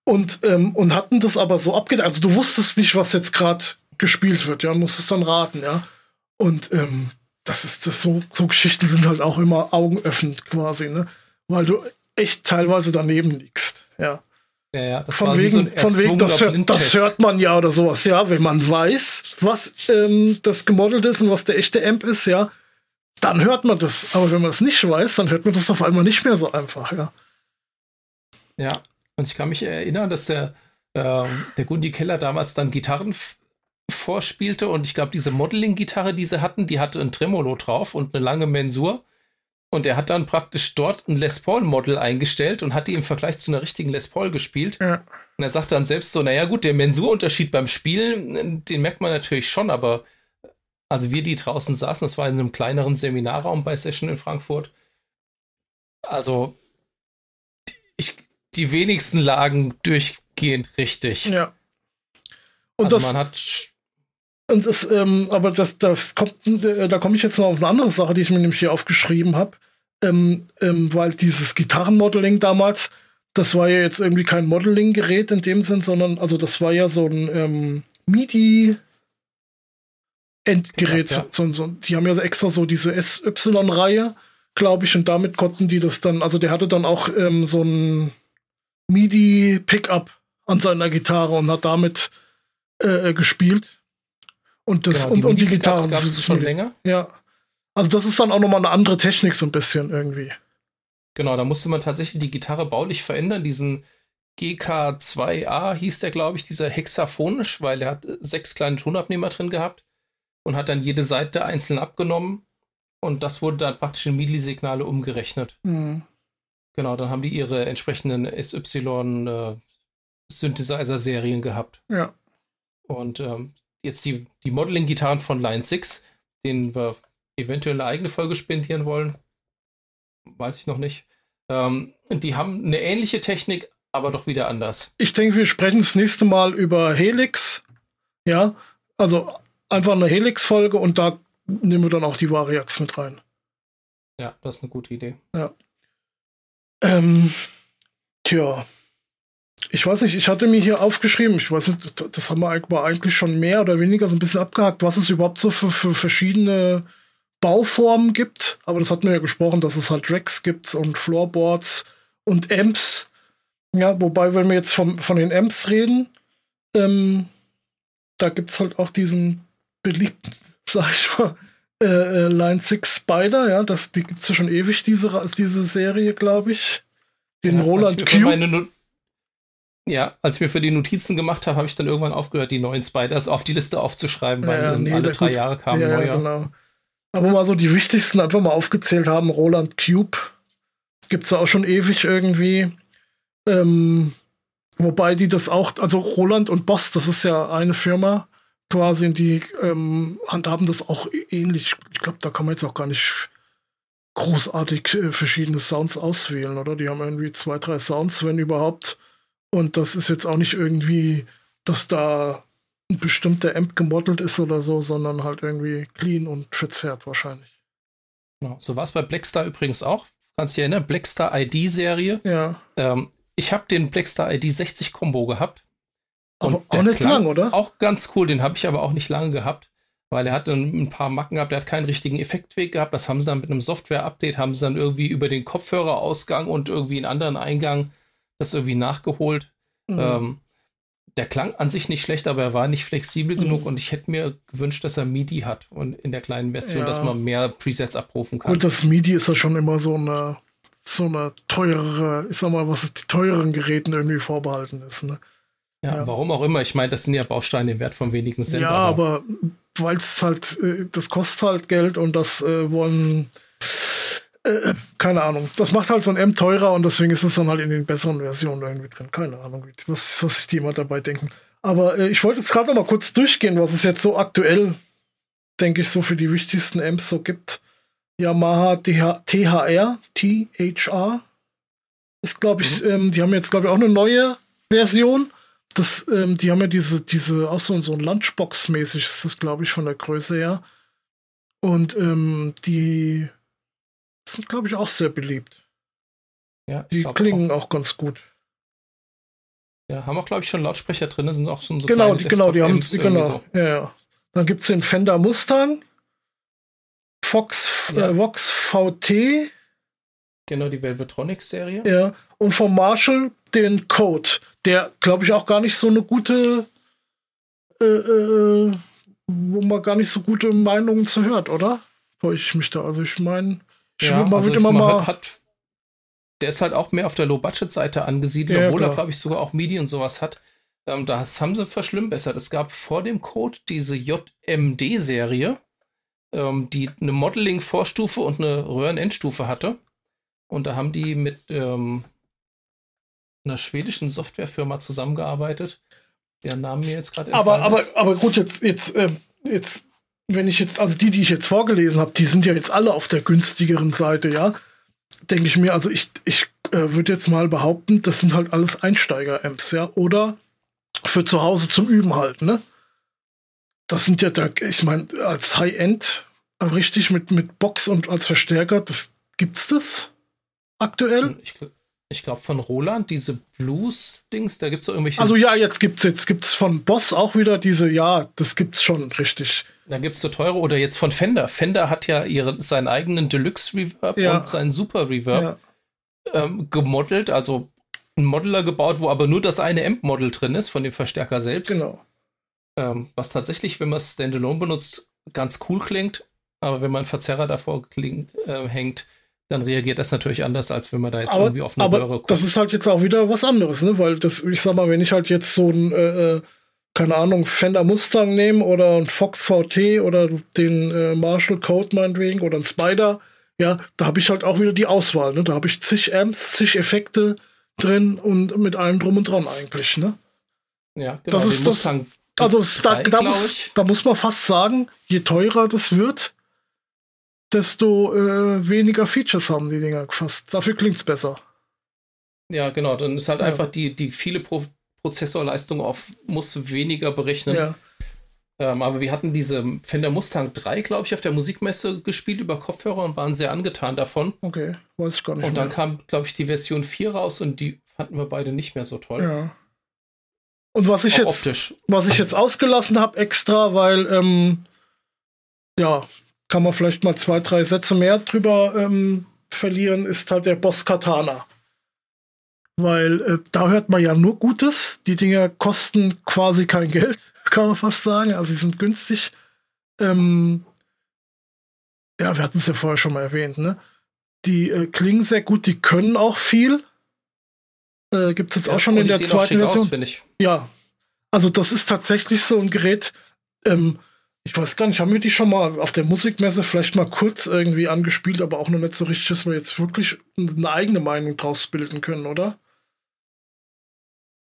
Speaker 1: Und, ähm, und hatten das aber so abgedeckt. Also du wusstest nicht, was jetzt gerade gespielt wird, ja, musstest dann raten, ja. Und ähm, das ist das so, so Geschichten sind halt auch immer augenöffnend quasi, ne? Weil du echt teilweise daneben liegst, ja.
Speaker 2: Ja, ja,
Speaker 1: von wegen, so von wegen das, hört, das hört man ja oder sowas, ja. Wenn man weiß, was ähm, das gemodelt ist und was der echte Amp ist, ja, dann hört man das. Aber wenn man es nicht weiß, dann hört man das auf einmal nicht mehr so einfach, ja.
Speaker 2: Ja, und ich kann mich erinnern, dass der, äh, der Gundi Keller damals dann Gitarren vorspielte und ich glaube, diese Modeling-Gitarre, die sie hatten, die hatte ein Tremolo drauf und eine lange Mensur. Und er hat dann praktisch dort ein Les Paul-Model eingestellt und hat die im Vergleich zu einer richtigen Les Paul gespielt. Ja. Und er sagte dann selbst so, naja gut, der Mensurunterschied beim Spielen, den merkt man natürlich schon, aber also wir, die draußen saßen, das war in einem kleineren Seminarraum bei Session in Frankfurt. Also ich, die wenigsten lagen durchgehend richtig.
Speaker 1: Ja.
Speaker 2: Und also das, man hat
Speaker 1: und das, ähm, aber das, das kommt, äh, da komme ich jetzt noch auf eine andere Sache, die ich mir nämlich hier aufgeschrieben habe. Ähm, ähm, weil dieses Gitarrenmodeling damals, das war ja jetzt irgendwie kein Modeling-Gerät in dem Sinn, sondern also das war ja so ein ähm, MIDI Endgerät. Ja, ja. So, so, die haben ja extra so diese SY-Reihe, glaube ich, und damit konnten die das dann, also der hatte dann auch ähm, so ein MIDI-Pickup an seiner Gitarre und hat damit äh, gespielt. Und das genau, die und, die Gitarre.
Speaker 2: Gab es schon länger?
Speaker 1: Ja. Also das ist dann auch nochmal eine andere Technik, so ein bisschen irgendwie.
Speaker 2: Genau, da musste man tatsächlich die Gitarre baulich verändern. Diesen GK2A hieß der, glaube ich, dieser hexaphonisch, weil er hat sechs kleine Tonabnehmer drin gehabt und hat dann jede Seite einzeln abgenommen. Und das wurde dann praktisch in MIDI-Signale umgerechnet. Mhm. Genau, dann haben die ihre entsprechenden SY-Synthesizer-Serien äh, gehabt.
Speaker 1: Ja.
Speaker 2: Und ähm, jetzt die, die Modeling-Gitarren von Line 6, denen wir eventuell eine eigene Folge spendieren wollen. Weiß ich noch nicht. Ähm, die haben eine ähnliche Technik, aber doch wieder anders.
Speaker 1: Ich denke, wir sprechen das nächste Mal über Helix. Ja, also einfach eine Helix-Folge und da nehmen wir dann auch die Variax mit rein.
Speaker 2: Ja, das ist eine gute Idee.
Speaker 1: Ja. Ähm, tja, ich weiß nicht, ich hatte mir hier aufgeschrieben, ich weiß nicht, das haben wir eigentlich schon mehr oder weniger so ein bisschen abgehakt, was es überhaupt so für, für verschiedene Bauformen gibt. Aber das hatten wir ja gesprochen, dass es halt Racks gibt und Floorboards und Amps. Ja, wobei, wenn wir jetzt vom, von den Amps reden, ähm, da gibt es halt auch diesen beliebten, sag ich mal, äh, äh Line 6 Spider, ja, das, die gibt es ja schon ewig, diese, diese Serie, glaube ich. Den ja, Roland Q.
Speaker 2: Ja, als mir für die Notizen gemacht habe, habe ich dann irgendwann aufgehört, die neuen Spiders auf die Liste aufzuschreiben, weil ja, nee, alle drei gut. Jahre kamen ja, neuer. Genau.
Speaker 1: Aber mal so die wichtigsten einfach mal aufgezählt haben. Roland Cube gibt es auch schon ewig irgendwie. Ähm, wobei die das auch, also Roland und Boss, das ist ja eine Firma quasi, die ähm, handhaben das auch ähnlich. Ich glaube, da kann man jetzt auch gar nicht großartig äh, verschiedene Sounds auswählen, oder? Die haben irgendwie zwei, drei Sounds, wenn überhaupt. Und das ist jetzt auch nicht irgendwie, dass da ein bestimmter Amp gemodelt ist oder so, sondern halt irgendwie clean und verzerrt wahrscheinlich.
Speaker 2: Genau. So war es bei Blackstar übrigens auch. Kannst du dich erinnern? Blackstar ID-Serie.
Speaker 1: Ja.
Speaker 2: Ähm, ich habe den Blackstar ID 60 Combo gehabt.
Speaker 1: Aber auch nicht lang, oder?
Speaker 2: Auch ganz cool. Den habe ich aber auch nicht lange gehabt, weil er hat ein paar Macken gehabt. Der hat keinen richtigen Effektweg gehabt. Das haben sie dann mit einem Software-Update, haben sie dann irgendwie über den Kopfhörerausgang und irgendwie einen anderen Eingang das irgendwie nachgeholt. Mhm. Ähm, der klang an sich nicht schlecht, aber er war nicht flexibel mhm. genug und ich hätte mir gewünscht, dass er MIDI hat und in der kleinen Version, ja. dass man mehr Presets abrufen kann.
Speaker 1: Und das MIDI ist ja schon immer so eine, so eine teurere, ich sag mal, was die teuren Geräten irgendwie vorbehalten ist. Ne?
Speaker 2: Ja, ja, warum auch immer. Ich meine, das sind ja Bausteine im Wert von wenigen Cent.
Speaker 1: Ja, aber, aber weil es halt, äh, das kostet halt Geld und das äh, wollen äh, keine Ahnung. Das macht halt so ein M teurer und deswegen ist es dann halt in den besseren Versionen irgendwie drin. Keine Ahnung, was, was sich die immer dabei denken. Aber äh, ich wollte jetzt gerade noch mal kurz durchgehen, was es jetzt so aktuell, denke ich, so für die wichtigsten Amps so gibt. Yamaha THR, THR. Ist, glaube ich, mhm. ähm, die haben jetzt, glaube ich, auch eine neue Version. Das, ähm, die haben ja diese, diese, auch so, so ein Lunchbox-mäßig ist das, glaube ich, von der Größe her. Und ähm, die sind, glaube ich, auch sehr beliebt. Ja, die klingen auch. auch. ganz gut.
Speaker 2: Ja, haben auch, glaube ich, schon Lautsprecher drin, sind auch schon so
Speaker 1: Genau, die, genau, die haben, genau, so. ja, ja. Dann gibt es den Fender Mustang, Fox, ja. äh, Vox VT.
Speaker 2: Genau, die Velvetronics-Serie.
Speaker 1: Ja, und vom Marshall den Code, der, glaube ich, auch gar nicht so eine gute, äh, äh, wo man gar nicht so gute Meinungen zu hört, oder? Täusche ich mich da? Also ich meine,
Speaker 2: ja, man also immer mal. Hat, der ist halt auch mehr auf der Low-Budget-Seite angesiedelt, ja, obwohl klar. er, glaube ich, sogar auch MIDI und sowas hat. Ähm, das haben sie verschlimmbessert. Es gab vor dem Code diese JMD-Serie, ähm, die eine Modeling-Vorstufe und eine Röhren-Endstufe hatte. Und da haben die mit ähm, einer schwedischen Softwarefirma zusammengearbeitet. Der Name mir jetzt gerade
Speaker 1: aber, aber, aber gut, jetzt, jetzt, äh, jetzt, wenn ich jetzt, also die, die ich jetzt vorgelesen habe, die sind ja jetzt alle auf der günstigeren Seite, ja. Denke ich mir, also ich, ich äh, würde jetzt mal behaupten, das sind halt alles Einsteiger-Amps, ja. Oder für zu Hause zum Üben halt, ne? Das sind ja da, ich meine, als High-End, richtig mit, mit Box und als Verstärker, das gibt's das aktuell?
Speaker 2: Ich, ich glaube von Roland, diese Blues-Dings, da gibt es irgendwelche.
Speaker 1: Also ja, jetzt gibt's jetzt gibt's von Boss auch wieder diese, ja, das gibt's schon, richtig.
Speaker 2: Da gibt es so teure oder jetzt von Fender. Fender hat ja ihre, seinen eigenen Deluxe Reverb ja. und seinen Super Reverb ja. ähm, gemodelt, also ein Modeler gebaut, wo aber nur das eine Amp-Model drin ist von dem Verstärker selbst.
Speaker 1: Genau.
Speaker 2: Ähm, was tatsächlich, wenn man es Standalone benutzt, ganz cool klingt, aber wenn man einen Verzerrer davor klingt, äh, hängt, dann reagiert das natürlich anders, als wenn man da jetzt aber, irgendwie auf eine aber Röhre
Speaker 1: kommt. Das ist halt jetzt auch wieder was anderes, ne? Weil das, ich sag mal, wenn ich halt jetzt so ein, äh, äh keine Ahnung, Fender Mustang nehme oder ein Fox VT oder den äh, Marshall Code meinetwegen oder ein Spider, ja, da habe ich halt auch wieder die Auswahl, ne? Da habe ich zig Amps, zig Effekte drin und mit allem drum und dran eigentlich, ne?
Speaker 2: Ja,
Speaker 1: genau. Das ist das, also da, da, muss, da muss man fast sagen, je teurer das wird, desto äh, weniger Features haben die Dinger fast. Dafür klingt es besser.
Speaker 2: Ja, genau. Dann ist halt ja. einfach die, die viele Pro Prozessorleistung auf muss weniger berechnen. Ja. Ähm, aber wir hatten diese Fender Mustang 3, glaube ich, auf der Musikmesse gespielt über Kopfhörer und waren sehr angetan davon.
Speaker 1: Okay, weiß ich gar nicht.
Speaker 2: Und dann mehr. kam, glaube ich, die Version 4 raus und die fanden wir beide nicht mehr so toll.
Speaker 1: Ja. Und was ich Auch jetzt, optisch. was ich jetzt ausgelassen habe extra, weil ähm, ja, kann man vielleicht mal zwei, drei Sätze mehr drüber ähm, verlieren, ist halt der Boss Katana. Weil äh, da hört man ja nur Gutes. Die Dinger kosten quasi kein Geld, kann man fast sagen. Also sie sind günstig. Ähm, ja, wir hatten es ja vorher schon mal erwähnt, ne? Die äh, klingen sehr gut, die können auch viel. Äh, Gibt es jetzt ja, auch schon in der zweiten Version. Aus, ja. Also, das ist tatsächlich so ein Gerät. Ähm, ich weiß gar nicht, haben wir die schon mal auf der Musikmesse vielleicht mal kurz irgendwie angespielt, aber auch noch nicht so richtig, dass wir jetzt wirklich eine eigene Meinung draus bilden können, oder?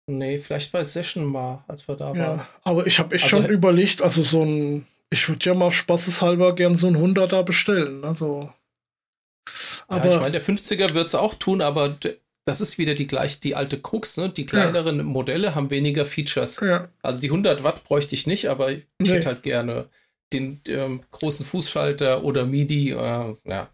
Speaker 2: Nee, vielleicht bei Session mal, als wir da
Speaker 1: ja, waren. Aber ich habe echt also, schon überlegt, also so ein, ich würde ja mal spaßeshalber gern so ein 100er bestellen, also.
Speaker 2: Aber ja, ich meine, der 50er wird es auch tun, aber das ist wieder die gleich die alte Krux, ne? Die kleineren ja. Modelle haben weniger Features.
Speaker 1: Ja.
Speaker 2: Also die 100 Watt bräuchte ich nicht, aber ich nee. hätte halt gerne den ähm, großen Fußschalter oder MIDI, äh, ja.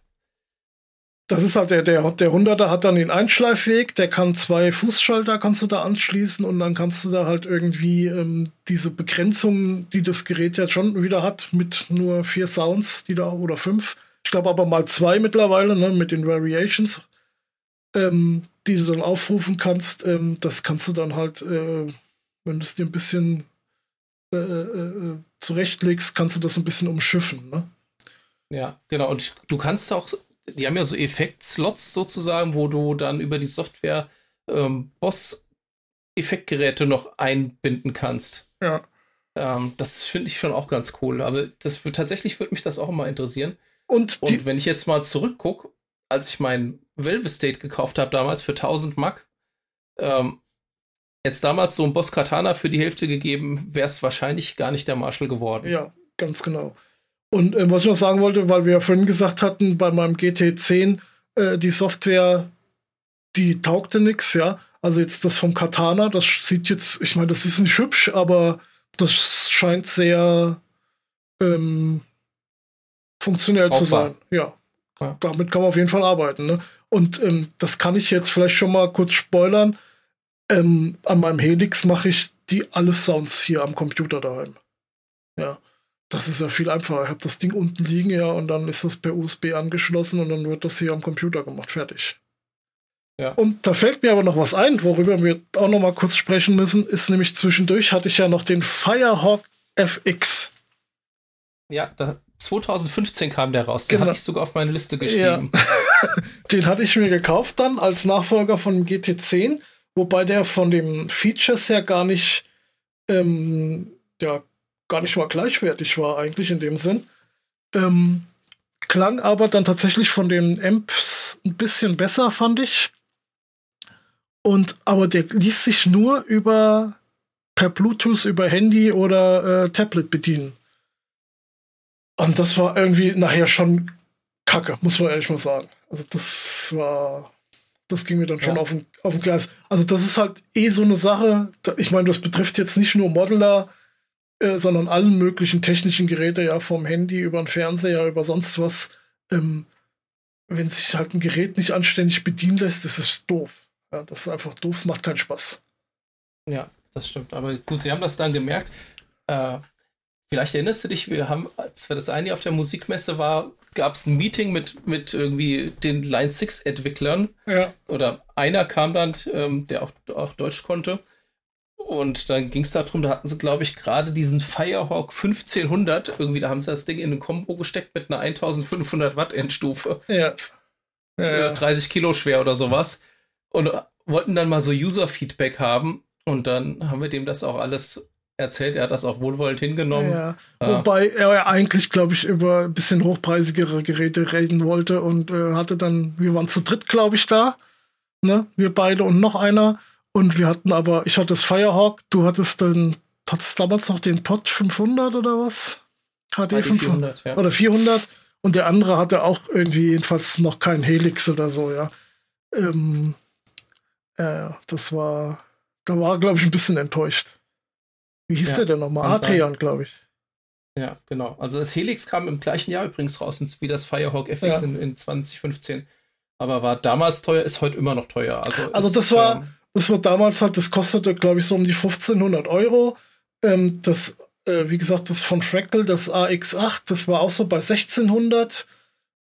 Speaker 1: Das ist halt der, der, der 100er hat dann den Einschleifweg, der kann zwei Fußschalter kannst du da anschließen und dann kannst du da halt irgendwie ähm, diese Begrenzung, die das Gerät ja schon wieder hat, mit nur vier Sounds, die da, oder fünf. Ich glaube aber mal zwei mittlerweile, ne, mit den Variations ähm, die du dann aufrufen kannst, ähm, das kannst du dann halt, äh, wenn du es dir ein bisschen äh, äh, äh, zurechtlegst, kannst du das ein bisschen umschiffen. Ne?
Speaker 2: Ja, genau. Und du kannst auch, die haben ja so Effektslots sozusagen, wo du dann über die Software ähm, Boss-Effektgeräte noch einbinden kannst.
Speaker 1: Ja.
Speaker 2: Ähm, das finde ich schon auch ganz cool. Aber das tatsächlich würde mich das auch immer interessieren.
Speaker 1: Und,
Speaker 2: Und wenn ich jetzt mal zurückgucke, als ich mein Velvet State gekauft habe, damals für 1000 Mack, ähm, jetzt damals so ein Boss Katana für die Hälfte gegeben, wäre es wahrscheinlich gar nicht der Marshall geworden.
Speaker 1: Ja, ganz genau. Und äh, was ich noch sagen wollte, weil wir ja vorhin gesagt hatten, bei meinem GT10, äh, die Software, die taugte nix, ja. Also jetzt das vom Katana, das sieht jetzt, ich meine, das ist nicht hübsch, aber das scheint sehr ähm, funktionell zu sein. Ja. ja. Damit kann man auf jeden Fall arbeiten. Ne? Und ähm, das kann ich jetzt vielleicht schon mal kurz spoilern. Ähm, an meinem Helix mache ich die alle Sounds hier am Computer daheim. Ja. Das ist ja viel einfacher. Ich habe das Ding unten liegen, ja, und dann ist das per USB angeschlossen und dann wird das hier am Computer gemacht. Fertig. Ja. Und da fällt mir aber noch was ein, worüber wir auch noch mal kurz sprechen müssen, ist nämlich zwischendurch hatte ich ja noch den Firehawk FX.
Speaker 2: Ja, da, 2015 kam der raus. Den genau. hatte ich sogar auf meine Liste geschrieben.
Speaker 1: Ja. den hatte ich mir gekauft dann als Nachfolger von GT10, wobei der von den Features her gar nicht ähm, ja, gar nicht mal gleichwertig war, eigentlich in dem Sinn. Ähm, klang aber dann tatsächlich von den Amps ein bisschen besser, fand ich. Und aber der ließ sich nur über per Bluetooth über Handy oder äh, Tablet bedienen. Und das war irgendwie nachher schon kacke, muss man ehrlich mal sagen. Also das war, das ging mir dann schon ja. auf, den, auf den Geist. Also das ist halt eh so eine Sache. Ich meine, das betrifft jetzt nicht nur Modeler, äh, sondern allen möglichen technischen Geräte, ja, vom Handy über den Fernseher, über sonst was. Ähm, wenn sich halt ein Gerät nicht anständig bedienen lässt, das ist doof. Ja, das ist einfach doof, es macht keinen Spaß.
Speaker 2: Ja, das stimmt. Aber gut, Sie haben das dann gemerkt. Äh, vielleicht erinnerst du dich, wir haben, als wir das eine Jahr auf der Musikmesse war, gab es ein Meeting mit, mit irgendwie den Line 6 Entwicklern. Ja. Oder einer kam dann, ähm, der auch, auch Deutsch konnte. Und dann ging es darum, da hatten sie, glaube ich, gerade diesen Firehawk 1500. Irgendwie, da haben sie das Ding in ein Kombo gesteckt mit einer 1500 Watt Endstufe. Ja. ja, ja. 30 Kilo schwer oder sowas. Und wollten dann mal so User-Feedback haben. Und dann haben wir dem das auch alles erzählt. Er hat das auch wohlwollend hingenommen.
Speaker 1: Ja. ja. Wobei er ja eigentlich, glaube ich, über ein bisschen hochpreisigere Geräte reden wollte und äh, hatte dann, wir waren zu dritt, glaube ich, da. Ne? Wir beide und noch einer. Und wir hatten aber, ich hatte das Firehawk, du hattest dann, hattest damals noch den Pod 500 oder was? HD 500 ja. oder 400 und der andere hatte auch irgendwie jedenfalls noch kein Helix oder so, ja. Ähm, äh, das war, da war, glaube ich, ein bisschen enttäuscht. Wie hieß ja, der denn nochmal? Adrian, glaube ich.
Speaker 2: Ja, genau. Also das Helix kam im gleichen Jahr übrigens raus, wie das Firehawk FX ja. in, in 2015. Aber war damals teuer, ist heute immer noch teuer.
Speaker 1: Also, also das war, ähm, das war damals halt, das kostete, glaube ich, so um die 1500 Euro. Ähm, das, äh, wie gesagt, das von Fractal, das AX8, das war auch so bei 1600.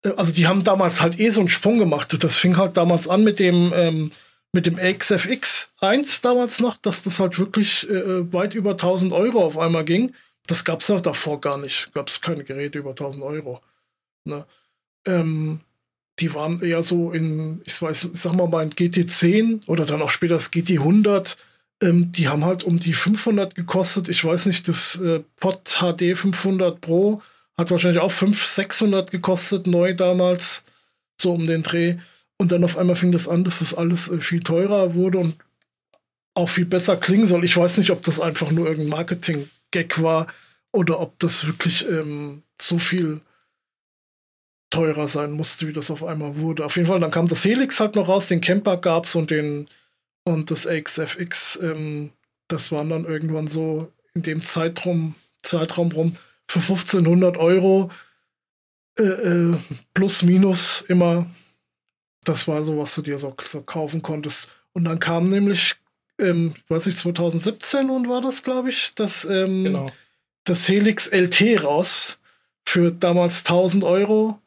Speaker 1: Äh, also die haben damals halt eh so einen Sprung gemacht. Das fing halt damals an mit dem, ähm, mit dem AXFX 1 damals noch, dass das halt wirklich äh, weit über 1000 Euro auf einmal ging. Das gab es ja davor gar nicht. Gab es keine Geräte über 1000 Euro. Ne? Ähm, die waren eher so in, ich weiß, sag mal mal ein GT10 oder dann auch später das GT100. Ähm, die haben halt um die 500 gekostet. Ich weiß nicht, das äh, Pod HD 500 Pro hat wahrscheinlich auch 500, 600 gekostet, neu damals, so um den Dreh. Und dann auf einmal fing das an, dass das alles äh, viel teurer wurde und auch viel besser klingen soll. Ich weiß nicht, ob das einfach nur irgendein Marketing-Gag war oder ob das wirklich ähm, so viel teurer sein musste, wie das auf einmal wurde. Auf jeden Fall, dann kam das Helix halt noch raus, den Camper gab's und den und das XFX, ähm, das waren dann irgendwann so in dem Zeitraum, Zeitraum rum für 1500 Euro äh, äh, plus minus immer. Das war so, was du dir so, so kaufen konntest. Und dann kam nämlich, ähm, weiß ich, 2017 und war das, glaube ich, das, ähm, genau. das Helix LT raus für damals 1000 Euro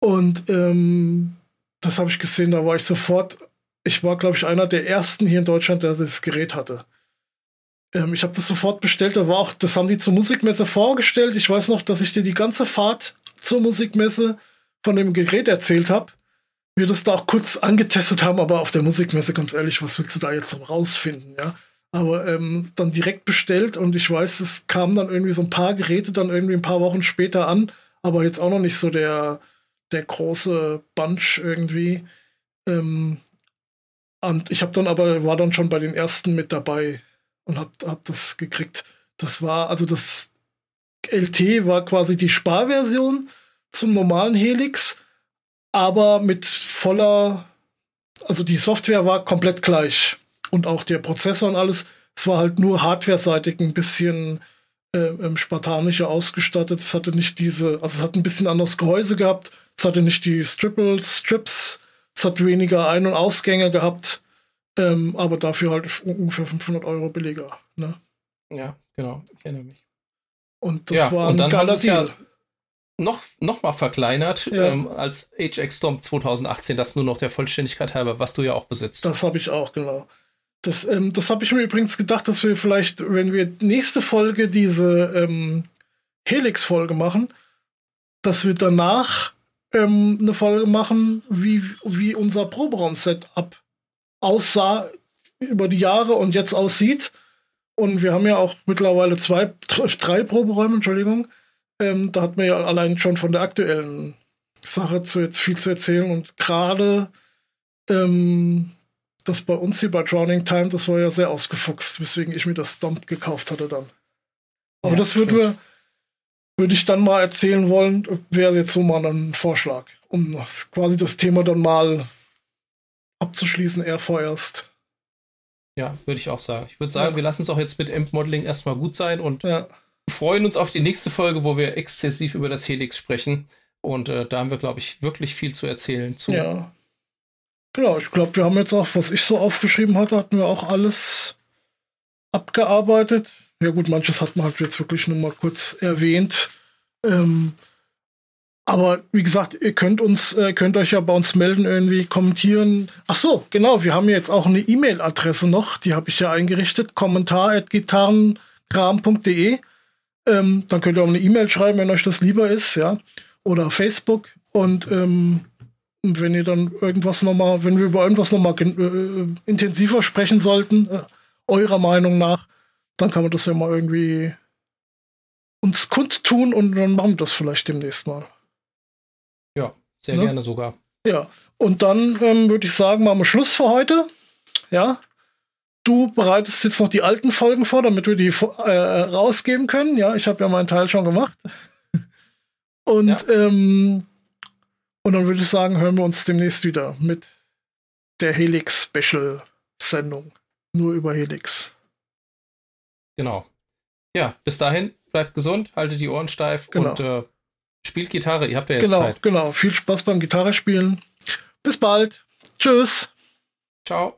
Speaker 1: und ähm, das habe ich gesehen, da war ich sofort, ich war, glaube ich, einer der ersten hier in Deutschland, der das Gerät hatte. Ähm, ich habe das sofort bestellt, da war auch, das haben die zur Musikmesse vorgestellt. Ich weiß noch, dass ich dir die ganze Fahrt zur Musikmesse von dem Gerät erzählt habe. Wir das da auch kurz angetestet haben, aber auf der Musikmesse, ganz ehrlich, was willst du da jetzt rausfinden, ja? Aber ähm, dann direkt bestellt und ich weiß, es kamen dann irgendwie so ein paar Geräte dann irgendwie ein paar Wochen später an, aber jetzt auch noch nicht so der, der große Bunch irgendwie. Ähm, und ich habe dann aber, war dann schon bei den ersten mit dabei und hab, hab das gekriegt. Das war, also das, LT war quasi die Sparversion zum normalen Helix, aber mit voller, also die Software war komplett gleich und auch der Prozessor und alles. Es war halt nur hardware-seitig ein bisschen äh, ähm, spartanischer ausgestattet. Es hatte nicht diese, also es hat ein bisschen anderes Gehäuse gehabt. Es hatte nicht die Stripple, Strips. Es hat weniger Ein- und Ausgänge gehabt. Ähm, aber dafür halt ungefähr 500 Euro billiger. Ne?
Speaker 2: Ja, genau. Ich erinnere mich.
Speaker 1: Und das ja, war ein geiler Deal. Ja
Speaker 2: noch, noch mal verkleinert ja. ähm, als HX Storm 2018, das nur noch der Vollständigkeit halber, was du ja auch besitzt.
Speaker 1: Das habe ich auch, genau. Das, ähm, das habe ich mir übrigens gedacht, dass wir vielleicht, wenn wir nächste Folge diese ähm, Helix-Folge machen, dass wir danach ähm, eine Folge machen, wie, wie unser Proberaum-Setup aussah über die Jahre und jetzt aussieht. Und wir haben ja auch mittlerweile zwei, drei Proberäume, Entschuldigung. Ähm, da hat man ja allein schon von der aktuellen Sache zu jetzt viel zu erzählen. Und gerade ähm, das bei uns hier bei Drowning Time, das war ja sehr ausgefuchst, weswegen ich mir das Stomp gekauft hatte dann. Aber ja, das würde mir, würde ich dann mal erzählen wollen, wäre jetzt so mal ein Vorschlag, um quasi das Thema dann mal abzuschließen, eher vorerst.
Speaker 2: Ja, würde ich auch sagen. Ich würde sagen, ja. wir lassen es auch jetzt mit Amp-Modeling erstmal gut sein und ja. Freuen uns auf die nächste Folge, wo wir exzessiv über das Helix sprechen. Und äh, da haben wir, glaube ich, wirklich viel zu erzählen zu.
Speaker 1: Ja. Genau, ich glaube, wir haben jetzt auch, was ich so aufgeschrieben hatte, hatten wir auch alles abgearbeitet. Ja gut, manches hat man halt jetzt wirklich nur mal kurz erwähnt. Ähm, aber wie gesagt, ihr könnt uns, äh, könnt euch ja bei uns melden, irgendwie kommentieren. Ach so, genau, wir haben jetzt auch eine E-Mail-Adresse noch, die habe ich ja eingerichtet, kommentar.gitarrenkram.de. Ähm, dann könnt ihr auch eine E-Mail schreiben, wenn euch das lieber ist, ja. Oder Facebook. Und ähm, wenn ihr dann irgendwas nochmal, wenn wir über irgendwas nochmal äh, intensiver sprechen sollten, äh, eurer Meinung nach, dann kann man das ja mal irgendwie uns kundtun und dann machen wir das vielleicht demnächst mal.
Speaker 2: Ja, sehr ne? gerne sogar.
Speaker 1: Ja, und dann ähm, würde ich sagen, machen wir Schluss für heute. Ja. Du bereitest jetzt noch die alten Folgen vor, damit wir die äh, rausgeben können. Ja, ich habe ja meinen Teil schon gemacht. Und, ja. ähm, und dann würde ich sagen, hören wir uns demnächst wieder mit der Helix-Special-Sendung. Nur über Helix.
Speaker 2: Genau. Ja, bis dahin, bleibt gesund, haltet die Ohren steif genau. und äh, Spielt Gitarre, ihr habt ja jetzt
Speaker 1: genau,
Speaker 2: Zeit.
Speaker 1: Genau, viel Spaß beim Gitarre spielen. Bis bald. Tschüss.
Speaker 2: Ciao.